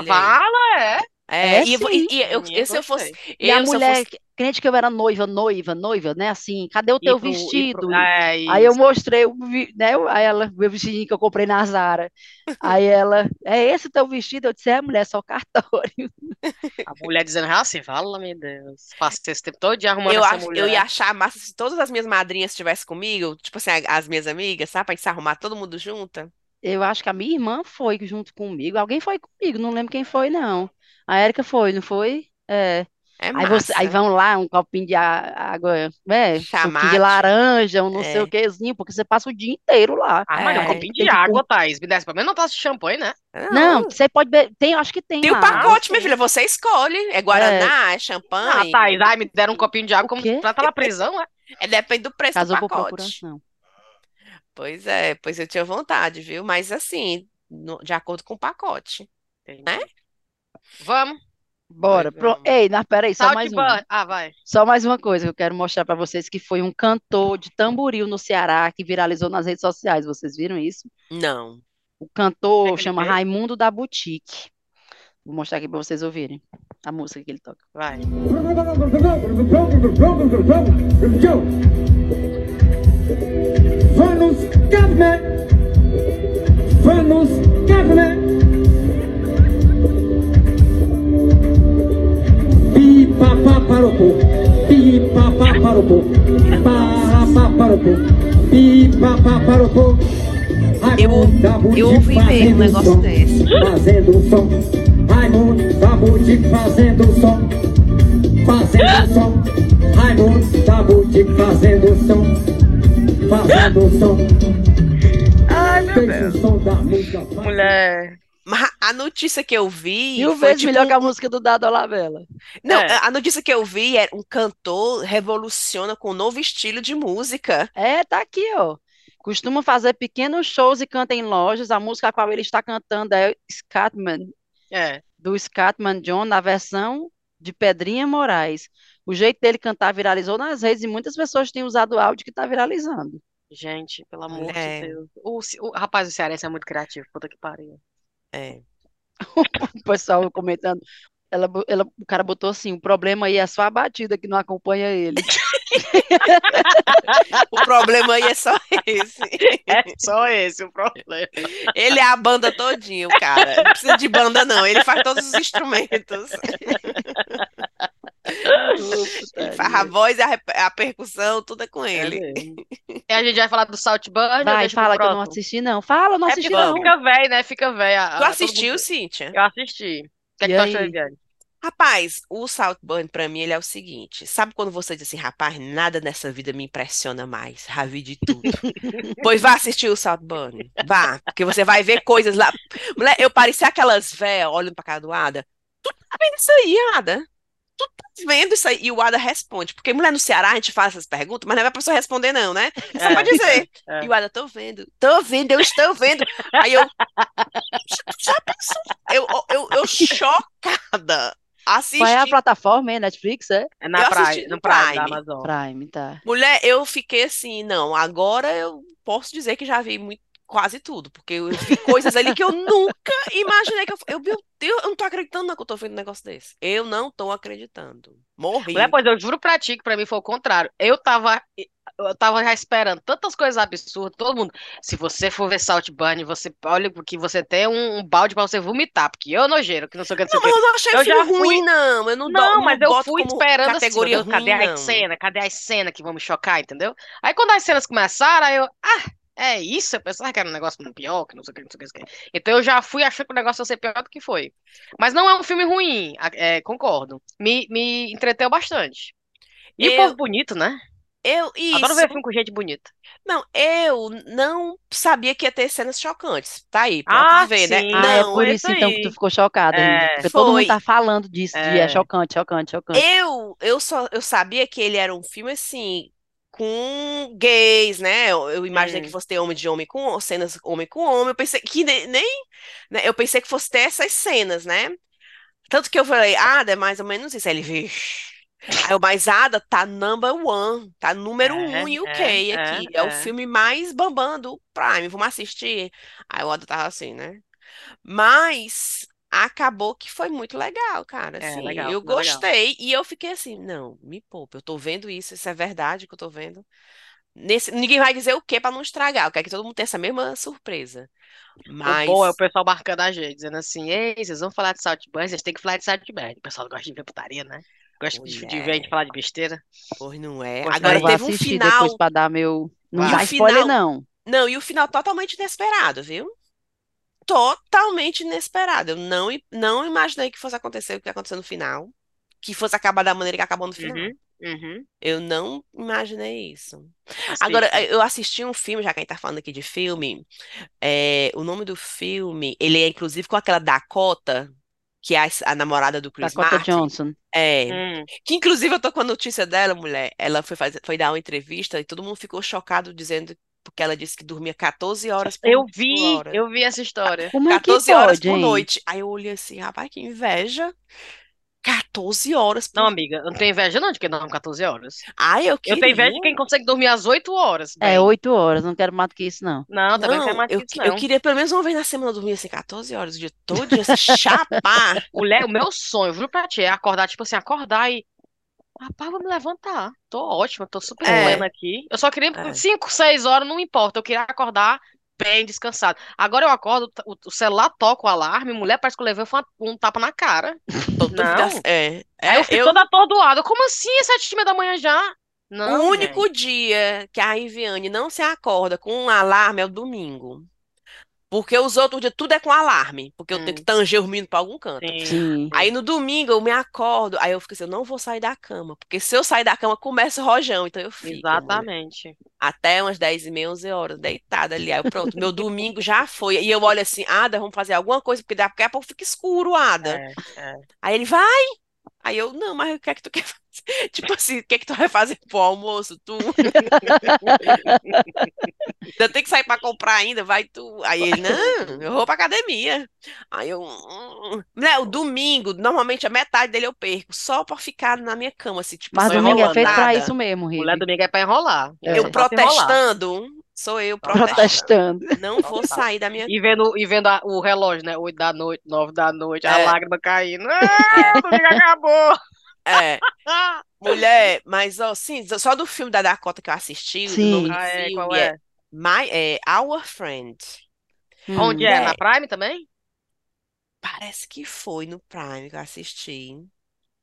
Vala, é? É, É e, sim. e- e eu, eu- se eu fosse, gostei. E a eu, se eu mulher, fosse, que- crente que eu era noiva, noiva, noiva, né? Assim, cadê o teu pro, ir pro... vestido? É Aí eu isso. mostrei, o né? o- Aí ela, meu vestidinho que eu comprei na Zara. Aí ela, é esse o teu vestido? Eu disse, é, mulher, só cartório. A mulher dizendo assim, fala, meu Deus. Passei esse tempo todo dia arrumando eu, essa ach- eu mulher. ia achar massa se todas as minhas madrinhas estivessem comigo, tipo assim, a- as minhas amigas, sabe, pra gente se arrumar todo mundo junto. Eu acho que a minha irmã foi junto comigo. Alguém foi comigo, não lembro quem foi, não. A Érica foi, não foi? É. É Aí, você, aí vão lá, um copinho de água, né? Suquinho de Chamate. laranja, um não sei o É. quezinho, porque você passa o dia inteiro lá. Ah, mas um É. copinho Tem de água, Thaís. Me desce pelo menos uma taça de champanhe, né? Não, Não. você pode beber. Tem, acho que tem Tem o lá. pacote, sim. minha filha. Você escolhe. É Guaraná, é Ah, champanhe. Thaís, ai, me deram um copinho de água O como pra estar na prisão, né? É, depende do preço do Casou por pacote. procuração. Pois é, pois eu tinha vontade, viu? Mas assim, no- de acordo com o pacote. Entendi. Vamos. Bora. Pois Pro... vamos. Ei, não, peraí, só mais uma. Ah, vai. Só mais uma coisa que eu quero mostrar para vocês, que foi um cantor de tamboril no Ceará que viralizou nas redes sociais. Vocês viram isso? Não. O cantor Como é que ele chama fez? Raimundo da Boutique. Vou mostrar aqui para vocês ouvirem a música que ele toca. Vai. Government. Vamos government. Pi pa pa para o povo. Pi pa pa para o povo. Para pa para o povo. O povo. Eu Boutique ouvi mesmo um negócio som, desse. Fazendo som. Raimundo da Boutique fazendo som. Fazendo som. Raimundo da Boutique fazendo som. Fazendo som. Mulher. Mas a notícia que eu vi Mil vezes tipo melhor que a música do Dado Olabella. Não, É. a notícia que eu vi é um cantor revoluciona com um novo estilo de música. É, tá aqui, ó. Costuma fazer pequenos shows e canta em lojas. A música a qual ele está cantando é Scatman, É. do Scatman John, na versão de Pedrinha Moraes. O jeito dele cantar viralizou nas redes e muitas pessoas têm usado o áudio que está viralizando. Gente, pelo amor Mulher. de Deus. O, Ce- o rapaz do cearense é muito criativo. Puta que pariu. É. O pessoal comentando. Ela, bo- ela- o cara botou assim: o problema aí é só a batida que não acompanha ele. O problema aí é só esse. É só esse o problema. Ele é a banda todinha, o cara. Não precisa de banda, não. Ele faz todos os instrumentos. Ele faz a voz, a, a percussão, tudo é com É ele. E a gente vai falar do Salt Burn Vai, fala que eu não assisti, não. Fala, não É assisti, não. fica velho, né? Fica velho. a- Tu assistiu, mundo- Cíntia? Eu assisti. O que é que tu achou? Viviane? Rapaz, o Saltburn pra mim ele é o seguinte, sabe quando você diz assim, rapaz, nada nessa vida me impressiona mais, já vi de tudo. pois vá assistir o Saltburn, vá, porque você vai ver coisas lá. Mulher, eu parecia aquelas véias olhando pra cara do Ada. Tu tá vendo isso aí, Ada? Tu tá vendo isso aí? E o Ada responde, porque mulher no Ceará a gente faz essas perguntas, mas não é pra pessoa responder não, né? Só É, pra dizer. é. E o Ada, tô vendo, tô vendo, eu estou vendo. Aí eu, já pensou? Eu, eu, eu chocada. Qual é a Assisti plataforma, hein? Netflix, é? É na assisti no no Prime, da Prime. Amazon. Prime, tá. Mulher, eu fiquei assim, não, agora eu posso dizer que já vi muito, quase tudo, porque eu vi coisas ali que eu nunca imaginei que eu. Eu, meu Deus, eu não tô acreditando não que eu tô vendo um negócio desse. Eu não tô acreditando. Morri. Mulher, pois eu juro pra ti que pra mim foi o contrário. Eu tava, eu tava já esperando tantas coisas absurdas, todo mundo. Se você for ver Saltburn, você olha porque você tem um, um balde pra você vomitar, porque eu nojeiro, que não sei o que, não sei o Não, que. eu não achei Eu já fui- ruim, não. Eu não, Não, não mas eu boto fui como esperando assim, categoria cadê ruim, a não. cena? Cadê a cena que vão me chocar, entendeu? Aí quando as cenas começaram, aí eu, ah, é isso? Eu pensava que era um negócio pior, que não sei o que, não sei o que, não sei o que. Então eu já fui achando que o negócio ia ser pior do que foi. Mas não é um filme ruim, é, concordo. Me, me entreteu bastante. E o Eu- povo bonito, né? Eu, isso. Adoro ver filme com gente bonita. Não, eu não sabia que ia ter cenas chocantes. Tá aí, pra Ah, tu ver, né? sim. Ah, é Não, por é isso isso então aí. que tu ficou chocada, É, todo mundo tá falando disso, de É. é chocante, chocante, chocante. Eu, eu só eu sabia que ele era um filme assim com gays, né? Eu, eu imaginei Hum. que fosse ter homem de homem com cenas homem com homem. Eu pensei que nem, nem né? Eu pensei que fosse ter essas cenas, né? Tanto que eu falei, Ada, é mais ou menos isso. Aí ele, vixe. Aí o mais Ada tá number one, tá número É, um em UK é, aqui. é, É o é. filme mais bambam do Prime. Vamos assistir. Aí o Ada tava assim, né? Mas acabou que foi muito legal, cara. É, Assim, legal, eu foi legal. gostei e eu fiquei assim, não, me poupa, eu tô vendo isso, isso é verdade que eu tô vendo. Nesse, ninguém vai dizer o que pra não estragar, eu quero que todo mundo tenha essa mesma surpresa. Mas O bom é o pessoal marcando a gente, dizendo assim, ei, vocês vão falar de Saltburn, vocês têm que falar de Saltburn. O pessoal gosta de ver putaria, né? Gosta de, de ver a gente Mulher. falar de besteira. pois não é. Pois Agora eu vou teve um final, depois pra dar meu. Não o dá spoiler, final- não. não, e o final totalmente inesperado, viu? Totalmente inesperado. Eu não, não imaginei que fosse acontecer o que aconteceu no final. que fosse acabar da maneira que acabou no final. Uhum, uhum. Eu não imaginei isso. Agora, eu assisti um filme, já que a gente tá falando aqui de filme, é, o nome do filme, ele é inclusive com aquela Dakota, que é a, a namorada do Chris Dakota Martin. Johnson. É, Hum, que inclusive eu tô com a notícia dela, mulher. Ela foi, fazer, foi dar uma entrevista e todo mundo ficou chocado dizendo, porque ela disse que dormia 14 horas por, eu por vi, hora. eu vi essa história. Como é que 14 horas pode, por hein? noite. Aí eu olhei assim, rapaz, que inveja. 14 horas Não, por... amiga, eu não tenho inveja não de quem dorme 14 horas. Ai, eu Eu tenho inveja de queria. quem consegue dormir às 8 horas, É, bem. oito horas, não quero mais do que isso, não. Não, também não quero Não, mais eu, que isso, que- eu não. queria pelo menos uma vez na semana dormir assim 14 horas o dia todo, dia, se chapar. Mulher, o meu sonho, viu, pra ti, é acordar, tipo assim, acordar e. Rapaz, vou me levantar. Tô ótima, tô super É. plena aqui. Eu só queria É. 5, 6 horas, não importa. Eu queria acordar bem descansado. Agora eu acordo, o, o celular toca o alarme, mulher, parece que eu levei um, um tapa na cara. Tô dúvida- Não. É, Aí é, eu fico eu- toda atordoada. Como assim, sete e meia da manhã já? Não, o único dia que a Iviane não se acorda com um alarme é o domingo. Porque os outros dias tudo é com alarme, porque eu tenho Hum. que tanger os meninos pra algum canto. Sim. Sim. Aí no domingo eu me acordo, aí eu fico assim, eu não vou sair da cama, porque se eu sair da cama começa o rojão, então eu fico, Exatamente. até umas 10 e meia, 11 horas, deitada ali. Aí eu, pronto, meu domingo já foi. E eu olho assim, Ada, vamos fazer alguma coisa, porque daqui a pouco fica escuro, Ada. É, é. Aí ele vai. Aí eu, não, mas o que é que tu quer fazer? Tipo assim, o que é que tu vai fazer pro almoço? Tu ainda tem que sair pra comprar ainda, vai tu. Aí ele, não, eu vou pra academia. Aí eu, hum. Né, o domingo, normalmente a metade dele eu perco, só pra ficar na minha cama, assim, tipo, Mas Só domingo é feito pra nada. isso mesmo, Mulher Rive. domingo é pra enrolar. É. Eu pra protestando, sou eu protestando. Protestando. Não vou sair da minha E vendo, e vendo a- o relógio, né? 8 da noite, 9 da noite, a É. lágrima caindo. Ah, domingo acabou! É, mulher, mas ó, sim, só do filme da Dakota que eu assisti, o Sim. nome do Ah, é, filme qual é, é? My, é Our Friend. Hum. Onde é? É. Na Prime também? Parece que foi no Prime que eu assisti.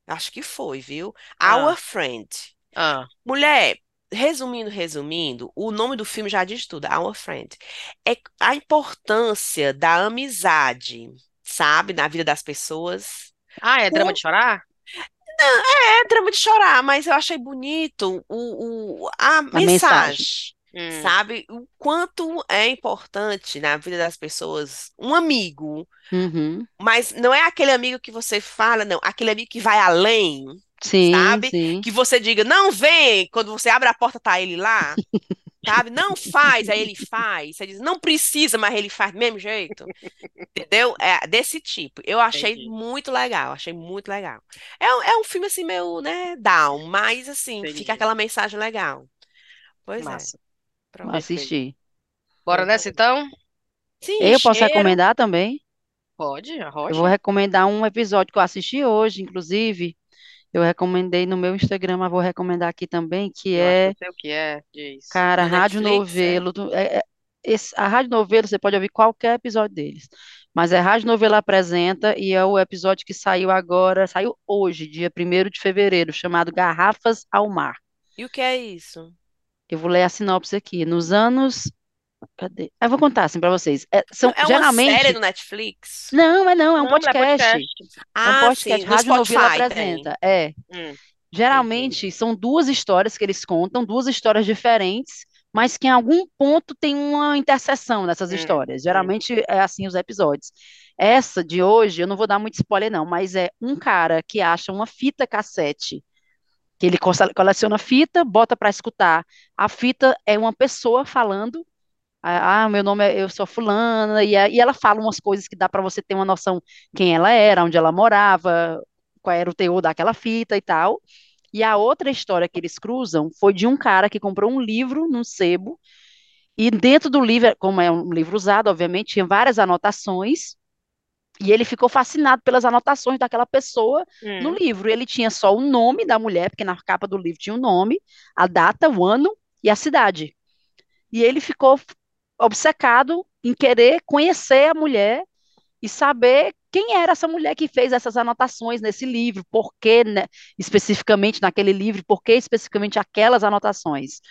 Acho que foi, viu? Ah. Our Friend. Ah, Mulher, resumindo, resumindo, o nome do filme já diz tudo, Our Friend. É a importância da amizade, sabe, na vida das pessoas. ah é drama O- de chorar? É drama de chorar, mas eu achei bonito o, o- a mensagem. mensagem, Hum, sabe? O quanto é importante na vida das pessoas um amigo, Uhum. mas não é aquele amigo que você fala, não, aquele amigo que vai além, Sim, sabe? sim. que você diga, não vem, quando você abre a porta, tá ele lá, sabe? Não faz, aí ele faz. Você diz, não precisa, mas ele faz do mesmo jeito. Entendeu? É desse tipo. Eu achei Entendi. muito legal, achei muito legal. É, um- é um filme assim, meio, né, down, mas assim, Entendi. fica aquela mensagem legal. Pois é. massa. Pronto. Vou assistir. Bora nessa então? Sim, Eu posso cheiro. recomendar também? Pode, Eu arrocha. vou recomendar um episódio que eu assisti hoje, inclusive. Eu recomendei no meu Instagram, mas vou recomendar aqui também, que é, eu sei o que é, diz. cara, No Rádio Netflix, é? Novelo. é- é- esse- a Rádio Novelo, você pode ouvir qualquer episódio deles. Mas é Rádio Novelo Apresenta e é o episódio que saiu agora, saiu hoje, dia 1º de fevereiro, chamado Garrafas ao Mar. E o que é isso? Eu vou ler a sinopse aqui. Nos anos. Cadê? Eu vou contar assim para vocês. É, são É uma geralmente. série no Netflix? Não, é não, é um Não, mulher, podcast. podcast. É um Ah, podcast. sim, Rádio Novelo Spotify tem. apresenta. É. Hum, Geralmente são duas histórias que eles contam, duas histórias diferentes, mas que em algum ponto tem uma interseção nessas Hum, histórias. hum. Geralmente é assim os episódios. Essa de hoje, eu não vou dar muito spoiler, não, mas é um cara que acha uma fita cassete, que ele cole- coleciona fita, bota para escutar. A fita é uma pessoa falando. Ah, meu nome é, eu sou fulana, e, e ela fala umas coisas que dá para você ter uma noção quem ela era, onde ela morava, qual era o teor daquela fita e tal. E a outra história que eles cruzam foi de um cara que comprou um livro num sebo, e dentro do livro, como é um livro usado, obviamente, tinha várias anotações, e ele ficou fascinado pelas anotações daquela pessoa no Hum. livro. Ele tinha só o nome da mulher, porque na capa do livro tinha o nome, a data, o ano e a cidade. E ele ficou obcecado em querer conhecer a mulher e saber quem era essa mulher que fez essas anotações nesse livro, por que, né, especificamente naquele livro, por que especificamente aquelas anotações.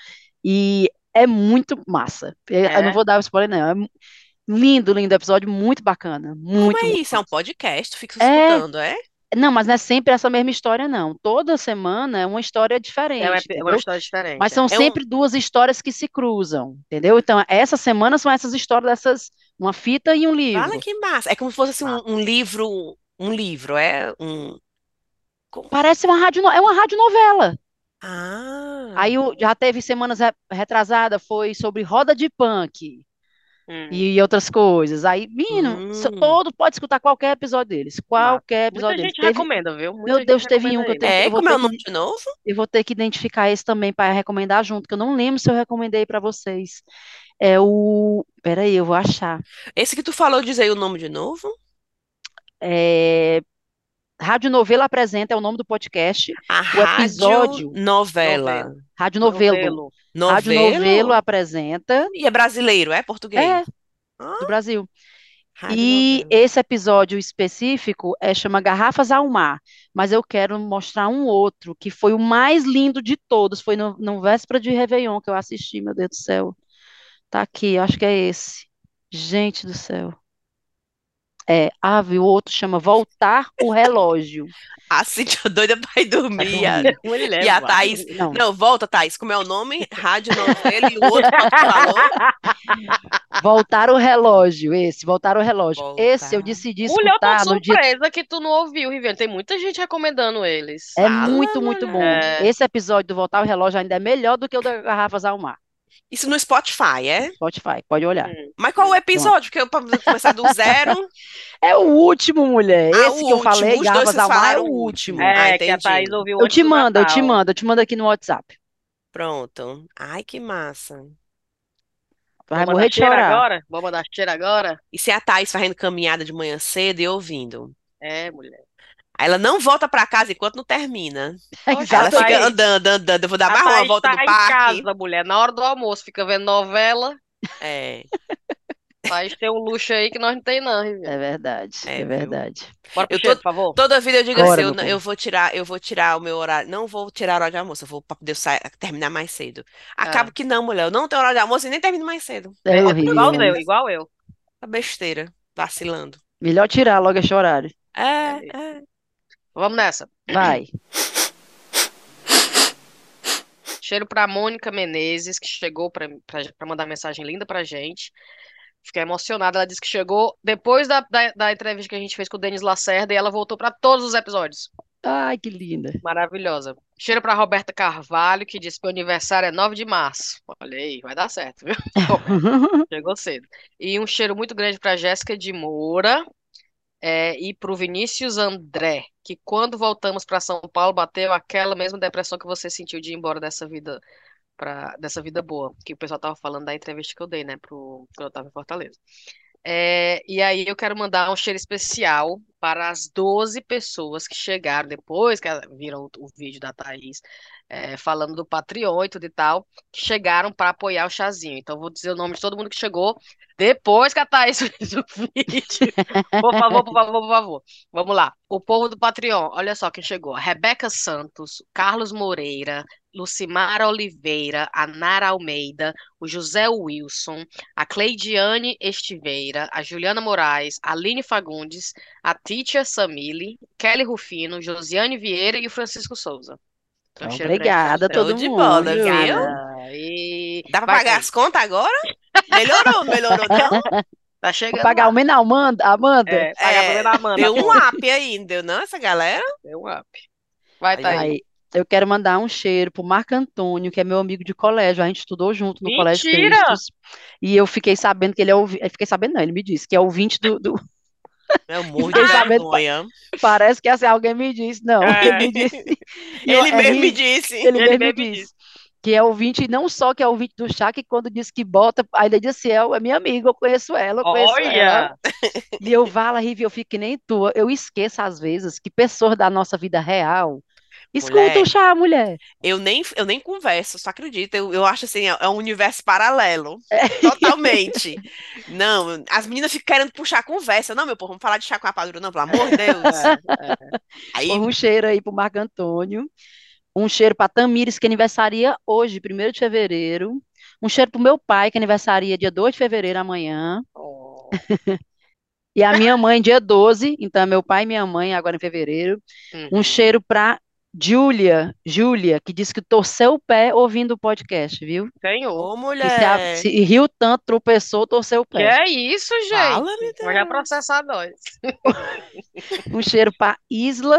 E é muito massa. Eu eu não É? vou dar spoiler, não. É lindo, lindo episódio, muito bacana. Como Muito, é muito isso? É um podcast? Fica É, escutando, é? Não, mas não é sempre essa mesma história, não. Toda semana é uma história É uma, diferente, é uma entendeu? história diferente. Mas é. são É um- sempre duas histórias que se cruzam, entendeu? Então, essa semana são essas histórias dessas, uma fita e um Fala livro. que massa. É como se fosse assim, um, um livro, um livro, é um. como- Parece uma rádio, é uma radionovela. Ah, Aí já teve semanas re- retrasada, foi sobre roda de punk Hum. e outras coisas. Aí, menino, Hum. todo pode escutar qualquer episódio deles, qualquer Muita episódio deles. gente Teve- recomenda, viu? Muita meu gente Deus, teve um que eu tenho- é, eu vou como é o que- nome de novo? Eu vou ter que identificar esse também para recomendar junto, que eu não lembro se eu recomendei para vocês. É o. Peraí, eu vou achar. Esse que tu falou, diz aí o nome de novo? É... Rádio Novelo Apresenta é o nome do podcast. A O rádio episódio- novela. Rádio Novelo. Novelo. Rádio Novelo? Novelo apresenta. E é brasileiro, é português? É, do Brasil. rádio E novela. esse episódio específico é chama Garrafas ao Mar, mas eu quero mostrar um outro que foi o mais lindo de todos. Foi no, no véspera de Réveillon que eu assisti, meu Deus do céu. Tá aqui, acho que é esse. Gente do céu. É, ave, o outro chama Voltar o Relógio. A Cíntia doida pra ir dormir. Mulher, E a vai. Thaís. Não, Não, volta, Thaís. Como é o nome? Rádio novela e o outro falou? Voltar o Relógio, esse, Voltar o Relógio. Esse eu Voltar. decidi Mulher, eu tô escutar no dia surpresa que tu não ouviu, Riviane. Tem muita gente recomendando eles. É Fala, muito, muito bom. mulher. Esse episódio do Voltar ao Relógio ainda é melhor do que o da Garrafas ao Mar. Isso no Spotify, é? Spotify, pode olhar. Hum. Mas qual o episódio? Porque eu pra começar do zero. É o último, mulher. Ah, Esse o que eu último. falei, Os Mar, é o último. É, Ah, que a. Thaís ouviu Eu te do mando, eu te mando, eu te mando aqui no WhatsApp. Pronto. Ai, que massa. Vai Vou morrer de cheiro chorar. agora? Vou mandar cheiro agora? E se a Thaís fazendo caminhada de manhã cedo e ouvindo? É, mulher. Aí ela não volta pra casa enquanto não termina. Oxe, Ela fica Thaís- andando, andando. Eu vou dar mais uma volta tá no em parque. casa, mulher. Na hora do almoço, fica vendo novela. É, Thaís tem um luxo aí que nós não tem, não, Riviane. É verdade, É, é viu? verdade. Bora pro Eu cheiro, por favor. toda vida eu digo Bora, assim, eu, eu vou tirar, eu vou tirar o meu horário, não vou tirar a hora de almoço, eu vou para poder sair, terminar mais cedo. Acaba que não, mulher, eu não tenho hora de almoço e nem termino mais cedo. É É, horrível. igual né? eu, igual eu. A besteira, vacilando. Melhor tirar logo esse horário. É, é. Vamos nessa. Vai. Cheiro pra Mônica Menezes, que chegou pra, pra, pra mandar mensagem linda pra gente. Fiquei emocionada. Ela disse que chegou depois da, da, da entrevista que a gente fez com o Denis Lacerda e ela voltou pra todos os episódios. Ai, que linda. Maravilhosa. Cheiro pra Roberta Carvalho, que disse que o aniversário é 9 de março. Olha aí, vai dar certo, viu? Chegou cedo. E um cheiro muito grande para Jéssica de Moura é, e para o Vinícius André, que quando voltamos para São Paulo bateu aquela mesma depressão que você sentiu de ir embora dessa vida pra, dessa vida boa, que o pessoal tava falando da entrevista que eu dei, né, pro, quando eu tava em Fortaleza. É, e aí eu quero mandar um cheiro especial para as 12 pessoas que chegaram depois que viram o, vídeo da Thaís é, falando do Patreon e tudo e tal, que chegaram para apoiar o chazinho. Então vou dizer o nome de todo mundo que chegou depois que a Thaís fez o vídeo. Por favor, por favor, por favor. Vamos lá. O povo do Patreon, olha só quem chegou. Rebeca Santos, Carlos Moreira, Lucimara Oliveira, a Nara Almeida, o José Wilson, a Cleidiane Estiveira, a Juliana Moraes, a Aline Fagundes, a Titia Samili, Kelly Rufino, Josiane Vieira e o Francisco Souza. Então, Então, obrigada a todo de mundo. bola, viu? E... Dá pra Vai, pagar as contas agora? Melhorou, melhorou não? Tá Vou chegando pagar lá. o Menal, Amanda, Amanda. É, pagar É, da Amanda. Deu um up aí, não essa galera? Deu um up. Vai, Aí, Thaís. Aí, eu quero mandar um cheiro pro Marco Antônio, que é meu amigo de colégio. A gente estudou junto no Colégio Mentira! Cristos. E eu fiquei sabendo que ele é ouvinte. Fiquei sabendo, não, ele me disse que é ouvinte do. do- Eu morro de vergonha. Parece que assim, alguém me disse. Não, É. ele me disse. E eu- Ele é mesmo me disse. Ele, Ele mesmo me mesmo disse. Que é ouvinte, não só que é ouvinte do chá, que quando diz que bota, ainda diz assim, é, é minha amiga, eu conheço ela, eu conheço ela. Olha! E eu falo, Rivi, eu fico que nem tu. Eu esqueço, às vezes, que pessoas da nossa vida real escutam Mulher. o chá, mulher. Eu nem, eu nem converso, só acredita. Eu, eu acho assim, é, é um universo paralelo. É. Totalmente. Não, as meninas ficam querendo puxar a conversa. Não, meu povo, vamos falar de chá com a padura, não, pelo amor de Deus. Aí, Põe um cheiro aí pro Marco Antônio. Um cheiro para Tamires, que aniversaria hoje, 1 de fevereiro. Um cheiro pro meu pai, que aniversaria dia 2 de fevereiro, amanhã. Oh. E a minha mãe, dia 12, então é meu pai e minha mãe, agora em fevereiro. Um Uhum. cheiro pra Júlia, Júlia, que disse que torceu o pé ouvindo o podcast, viu? Senhor. Ô, Que se, a- mulher. se riu tanto, tropeçou, torceu o Que pé. é isso, gente? Vai já Deus. processar nós. Um cheiro para Isla,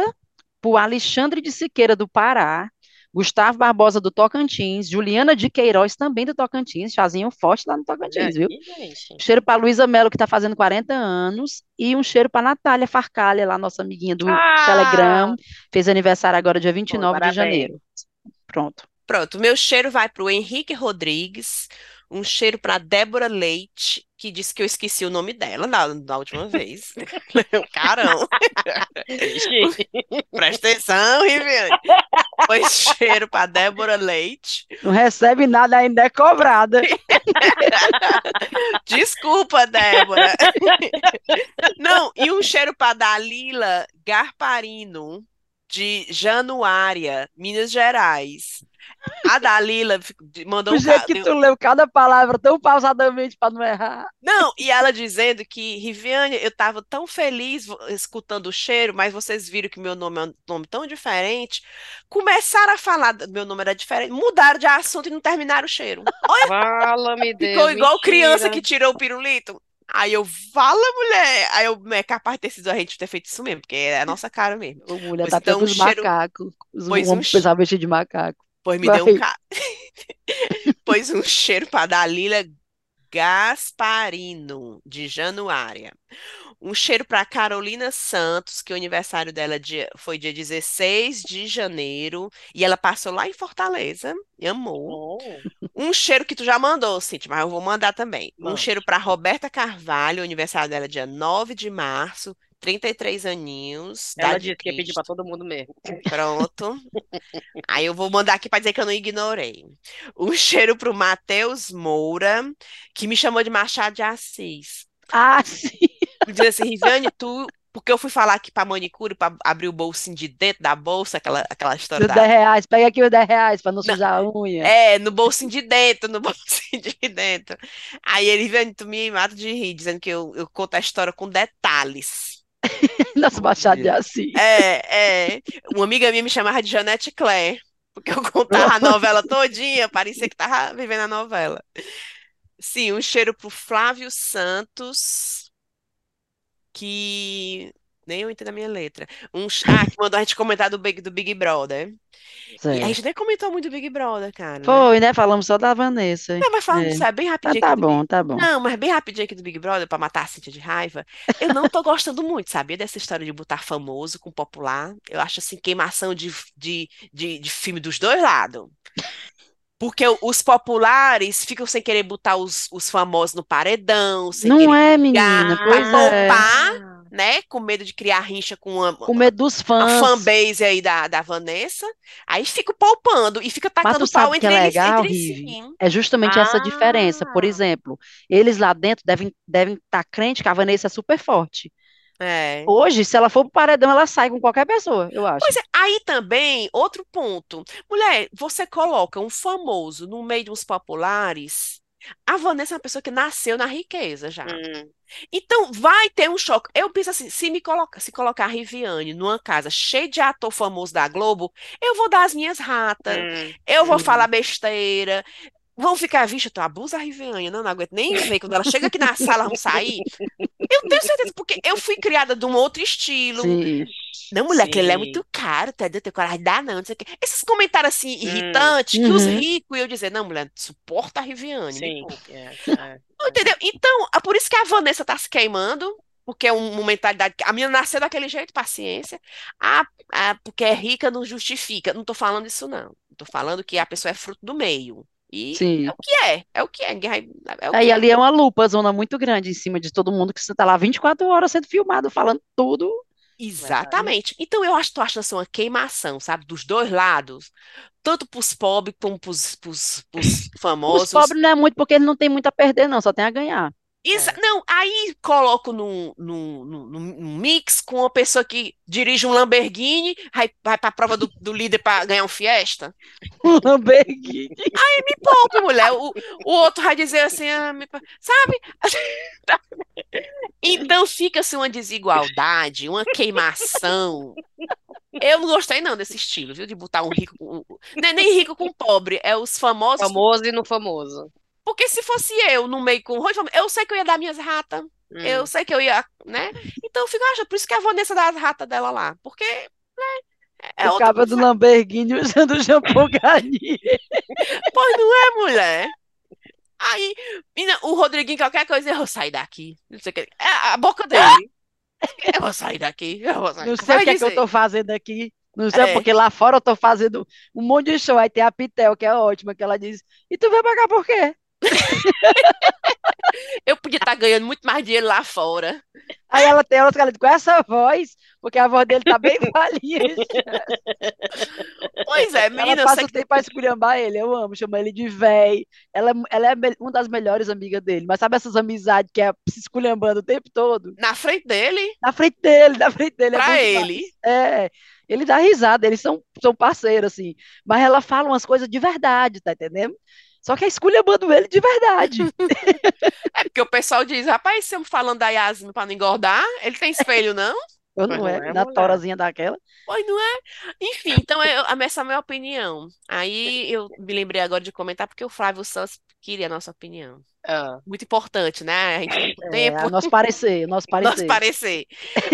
para Alexandre de Siqueira, do Pará, Gustavo Barbosa, do Tocantins, Juliana de Queiroz, também do Tocantins, chazinho forte lá no Tocantins, viu? gente. Um cheiro para Luísa Mello, que está fazendo 40 anos, e um cheiro para Natália Farcalha, lá, nossa amiguinha do Telegram, Ah! fez aniversário agora, dia Pô, 29 de parabéns. janeiro. Pronto. Pronto, meu cheiro vai para o Henrique Rodrigues, um cheiro para Débora Leite, que disse que eu esqueci o nome dela na, na última vez. Carão, Ixi. presta atenção, Riviane. Foi cheiro para Débora Leite. Não recebe nada, ainda é cobrada. Desculpa, Débora. Não, e um cheiro para Dalila Garparino, de Januária, Minas Gerais. A Dalila mandou Do um jeito ca- que tu leu cada palavra tão pausadamente para não errar. Não, e ela dizendo que, Riviane, eu estava tão feliz escutando o cheiro, mas vocês viram que meu nome é um nome tão diferente. Começaram a falar do meu nome era diferente, mudaram de assunto e não terminaram o cheiro. Fala-me, Deus. Ficou igual criança mentira. que tirou o pirulito. Aí eu, fala, mulher. Aí eu, é capaz de ter sido a gente ter feito isso mesmo, porque é a nossa cara mesmo. Ô, mulher, Pois tá então, os um cheiro- macacos. Os Pois um homens che- pensavam de macaco. Pois me deu um Vai. ca... Pois um cheiro para Dalila Gasparino, de Januária. Um cheiro para Carolina Santos, que o aniversário dela dia- foi dia 16 de janeiro, e ela passou lá em Fortaleza, e amou. Oh, Um cheiro que tu já mandou, Cintia, mas eu vou mandar também. Um Mande. cheiro para Roberta Carvalho, o aniversário dela dia 9 de março, 33 aninhos, ela disse que ia pedir pra todo mundo mesmo. Pronto. Aí eu vou mandar aqui para dizer que eu não ignorei. Um cheiro pro Matheus Moura, que me chamou de Machado de Assis. Ah, sim. Diz assim, Riviane, tu. Porque eu fui falar aqui pra manicure para abrir o bolsinho de dentro da bolsa, aquela, aquela história Os da. 10 reais. Pega aqui os 10 reais pra não Não. sujar a unha. É, no bolsinho de dentro, no bolsinho de dentro. Aí ele, Riviane, tu me mata de rir, dizendo que eu, eu conto a história com detalhes. Machado de Assis. É, é. Uma amiga minha me chamava de Janete Claire, porque eu contava a novela todinha, parecia que tava vivendo a novela. Sim, um cheiro pro Flávio Santos, que nem eu entendo a minha letra. Um, ah, que mandou a gente comentar do Big, do Big Brother. A gente nem comentou muito do Big Brother, cara, né? Foi, né? Falamos só da Vanessa. Não, mas falando É. sério, bem Ah, rapidinho tá aqui do Big bom, tá bom. não, mas bem rapidinho aqui do Big Brother, pra matar a Cintia de raiva. Eu não tô gostando muito, sabia? Dessa história de botar famoso com popular. Eu acho assim, queimação de, de, de, de filme dos dois lados. Porque os populares ficam sem querer botar os, os famosos no paredão, sem Não querer é, menina? pra Pois é. Né? Com medo de criar rincha com uma, Com medo dos a fãs. fanbase aí da, da Vanessa. Aí fica poupando e fica tacando pau que entre é eles, legal, entre Rive? si. É justamente essa diferença. Por Ah. exemplo, eles lá dentro devem devem estar crente que a Vanessa é super forte. É. Hoje, se ela for pro paredão, ela sai com qualquer pessoa, eu acho. Pois é, aí também, outro ponto. Mulher, você coloca um famoso no meio de uns populares. A Vanessa é uma pessoa que nasceu na riqueza já. Hum, Então vai ter um choque. Eu penso assim, se me coloca, se colocar a Riviane numa casa cheia de ator famoso da Globo, eu vou dar as minhas ratas, hum. eu vou Uhum. falar besteira. Vão ficar, vixe, tu abusa a Riviane, não, não aguento nem ver. Quando ela chega aqui na sala, vamos sair. Eu tenho certeza, porque eu fui criada de um outro estilo. Sim. Não, mulher, que ele é Sim. muito caro, tá? Eu tenho coragem de dar, não, não sei o quê. Esses comentários assim, Hum. irritantes, que os Uhum. ricos iam dizer, não, mulher, suporta a Riviane, me Sim. poupe. é, é. Entendeu? Então, é por isso que a Vanessa tá se queimando, porque é um- uma mentalidade. A menina nasceu daquele jeito, paciência. Ah, ah, porque é rica não justifica. Não tô falando isso, não. Tô falando que a pessoa é fruto do meio. E Sim. é o que é, é o que é. É o Aí que é. ali é uma lupa, zona muito grande em cima de todo mundo que você tá lá 24 horas sendo filmado, falando tudo. Exatamente. Então eu acho, tô achando assim uma queimação, sabe? Dos dois lados. Tanto pros pobres como pros, pros, pros Os famosos. pobres não é muito porque eles não têm muito a perder, não, só tem a ganhar. Exa- Não, aí coloco num, num, num, num- mix com uma pessoa que dirige um Lamborghini, vai, vai pra prova do, do líder pra ganhar um Fiesta. Um Lamborghini. Me poupe, mulher. O, o outro vai dizer assim, ah, me sabe? Então fica-se uma desigualdade, uma queimação. Eu não gostei não desse estilo, viu? De botar um rico com... Não é nem rico com pobre, é os famosos. Famoso e no famoso. Porque se fosse eu no meio com ruim, eu sei que eu ia dar minhas ratas. Hum. Eu sei que eu ia, né? Então eu fico, acha, por isso que a Vanessa dá as ratas dela lá. Porque, né? É o cabo do Lamborghini usando o shampoo Garnier. Pois não é, mulher? Aí, o Rodriguinho, qualquer coisa, eu vou sair daqui. Não sei o que. É a boca dele. Eu vou sair daqui. Eu vou sair. Não sei o que é que eu tô fazendo aqui. Não sei, É. porque lá fora eu tô fazendo um monte de show. Aí tem a Pitel, que é ótima, que ela diz: E tu veio pra cá por quê? Eu podia estar ganhando muito mais dinheiro lá fora. Aí ela tem outras que ela diz, com essa voz, porque a voz dele tá bem falinha. Pois é, Ela menina, eu passa o que tempo pra esculhambar ele, eu amo, chama ele de véi. Ela, é- ela é uma das melhores amigas dele, mas sabe essas amizades que é se esculhambando o tempo todo? na frente dele, Na frente dele, na frente dele. é pra demais. ele. É, ele dá risada, eles são, são parceiros, assim. Mas ela fala umas coisas de verdade, tá entendendo? Só que é esculhambando ele de verdade. É porque o pessoal diz, rapaz, estamos falando da Yasmin pra não engordar, ele tem espelho, não? Eu não não é, é, na mulher. torazinha daquela. Pois não é? Enfim, então eu, a- essa é a minha opinião. Aí eu me lembrei agora de comentar porque o Flávio Santos queria a nossa opinião. Ah, Muito importante, né? A gente tem É, tempo, a nosso parecer, nosso nosso parecer. parecer.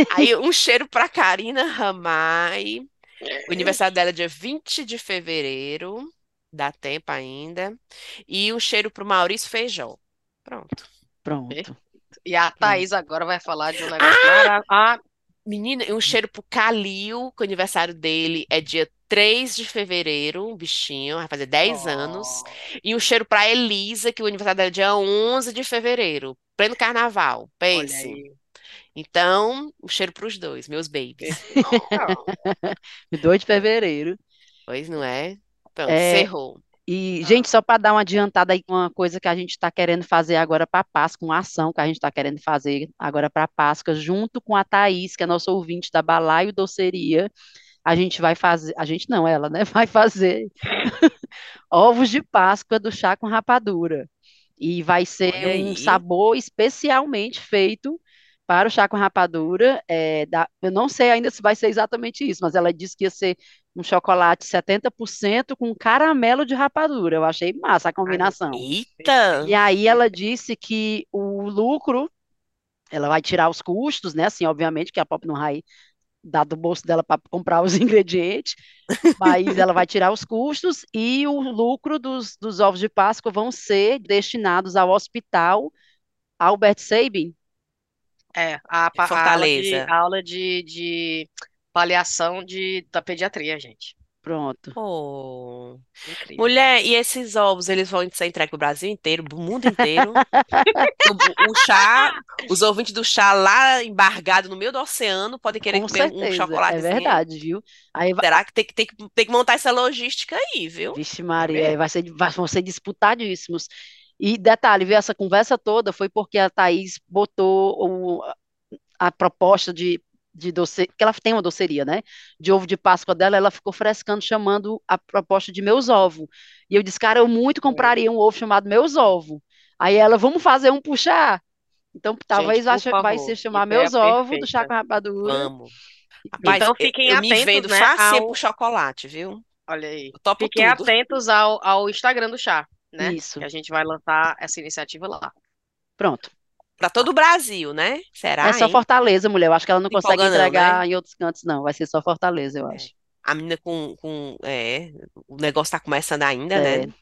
Aí um cheiro pra Karina Ramai. O aniversário dela é dia 20 de fevereiro. Dá tempo ainda. E um cheiro pro Maurício Feijó. Pronto. Pronto. e a Thaís agora vai falar de um negócio mara- Ah, Menina, e um cheiro pro Calil, que o aniversário dele é dia 3 de fevereiro, um bichinho, vai fazer 10 anos. E um cheiro pra Elisa, que o aniversário dela é dia 11 de fevereiro, pleno carnaval. Olha Pense. aí. Então, um cheiro pros dois, meus babies. Ah, 2 de fevereiro. Pois não é? Pronto, É, cerrou. E, gente, só para dar uma adiantada aí, uma coisa que a gente está querendo fazer agora para Páscoa, uma ação que a gente está querendo fazer agora para Páscoa, junto com a Thaís, que é nossa ouvinte da Balaio Doceria, a gente vai fazer, a gente não, ela, né, vai fazer ovos de Páscoa do chá com rapadura. E vai ser Olha um aí. sabor especialmente feito para o chá com rapadura. é, da- eu não sei ainda se vai ser exatamente isso, mas ela disse que ia ser um chocolate 70% com caramelo de rapadura. Eu achei massa a combinação. Eita! E aí ela disse que o lucro, ela vai tirar os custos, né? Assim, obviamente que a Pop não vai dar do bolso dela para comprar os ingredientes, mas ela vai tirar os custos e o lucro dos, dos ovos de Páscoa vão ser destinados ao hospital Albert Sabin. É, a, pa- a aula de, Fortaleza. a aula de, de paliação de, da pediatria, gente. Pronto. Oh. Incrível. Mulher, e esses ovos, eles vão ser entregues pro Brasil inteiro, pro mundo inteiro? O, o chá, os ouvintes do chá lá embargado no meio do oceano podem querer Com comer um certeza, é verdade, viu? Aí vai, Será que tem, que- tem, tem que montar essa logística aí, viu? Vixe Maria, aí vai ser, vai- vão ser disputadíssimos. E detalhe, viu, essa conversa toda foi porque a Thaís botou o- a proposta de, de doce, que ela tem uma doceria, né? De ovo de Páscoa dela, ela ficou frescando, chamando a proposta de meus ovos. E eu disse, cara, eu muito compraria um ovo chamado meus ovos. Aí ela, vamos fazer um puxar? Então, talvez vai, por cha- vai ser chamar meus ovos do chá com rapadura. Vamos. Rapaz, Então fiquem eu, me atentos, vendo né, facinho ao- pro chocolate, viu? Olha aí. Eu topo Fiquem tudo. atentos ao, ao Instagram do chá, né? Isso. Que a gente vai lançar essa iniciativa lá. Pronto. Pra todo o Brasil, né? Será, É só hein? Fortaleza, mulher. Eu acho que ela não Não consegue empolga não, entregar né? em outros cantos, não. Vai ser só Fortaleza, eu acho. A menina com, com é, o negócio tá começando ainda, É, né?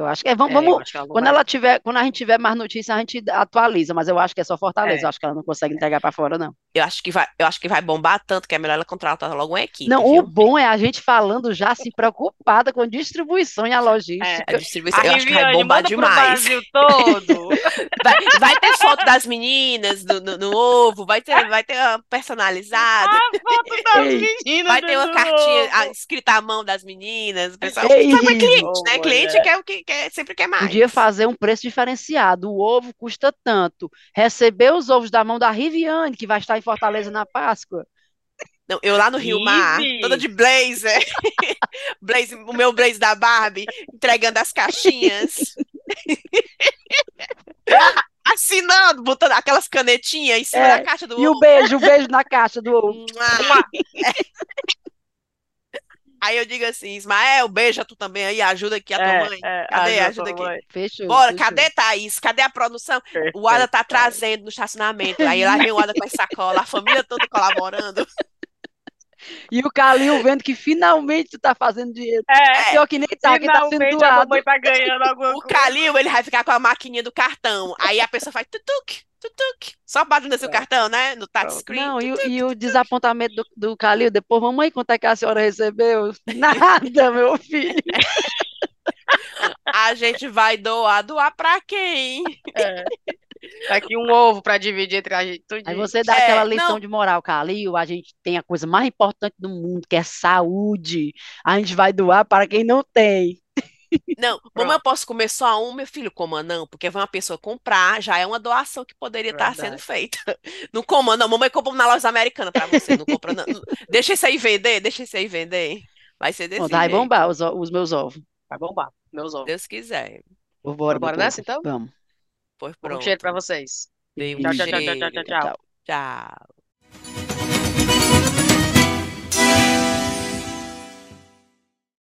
Eu acho que é. Vamos, É, vamos- acho que ela não quando vai- ela tiver, quando a gente tiver mais notícias, a gente atualiza, mas eu acho que é só Fortaleza. É. Eu acho que ela não consegue entregar para fora, não. Eu acho que vai, eu acho que vai bombar tanto que é melhor ela contratar logo uma equipe, Não, o viu? bom é a gente falando já assim, preocupada com distribuição e a logística. A distribuição, A eu acho que vai Riviane, bombar demais. Brasil todo. Vai, vai ter foto das meninas no, no- no ovo, vai ter, vai ter uma personalizada, Foto das meninas vai ter uma cartinha ovo. escrita à mão das meninas. O pessoal Ei, sabe, é cliente, Ô, né? Cliente mulher. quer o que quer, sempre quer mais. Podia fazer um preço diferenciado. O ovo custa tanto. Receber os ovos da mão da Riviane, que vai estar em Fortaleza na Páscoa. Não, eu lá no Rio Mar, toda de blazer. blazer, o meu blazer da Barbie, entregando as caixinhas. Assinando, botando aquelas canetinhas em cima É, da caixa do E o ovo. beijo, o beijo na caixa do ovo. Aí eu digo assim, Ismael, beija tu também aí, ajuda aqui a tua É, mãe. é, Cadê? ajuda Ajuda aqui. Fechou. Bora, fechou. cadê Thaís? Cadê a produção? O Ada tá trazendo no estacionamento. Aí lá vem o Ada com a sacola, a família toda colaborando. E o Calil vendo que finalmente tu tá fazendo dinheiro. É, Pior que nem tá, que tá sendo a mamãe tá ganhando alguma O coisa. Calil, ele vai ficar com a maquininha do cartão. Aí a pessoa faz tutuc, tutuc. Só batendo assim o cartão, né? No touchscreen. Não, e, o- e o desapontamento do, do Calil, depois, mamãe, quanto é que a senhora recebeu? Nada, meu filho. A gente vai doar. Doar pra quem? É. Tá aqui um ovo pra dividir entre a gente. Aí você dá É, aquela lição não. de moral, Calil, a gente tem a coisa mais importante do mundo, que é saúde. A gente vai doar para quem não tem. Não, mamãe, eu posso comer só um, meu filho, coma não, porque vai uma pessoa comprar, já é uma doação que poderia estar Verdade. sendo feita. Não coma não, mamãe compra na loja americana pra você, não compra não. Deixa isso aí vender, deixa isso aí vender. Vai ser desse Pronto, vai bombar os, os meus ovos. Vai bombar. Meus ovos. Deus quiser. Bora, Bora meu nessa, povo. então? Vamos. Pois Um pronto. cheiro pra vocês. Um Tchau, tchau, tchau, tchau, tchau, tchau. Tchau.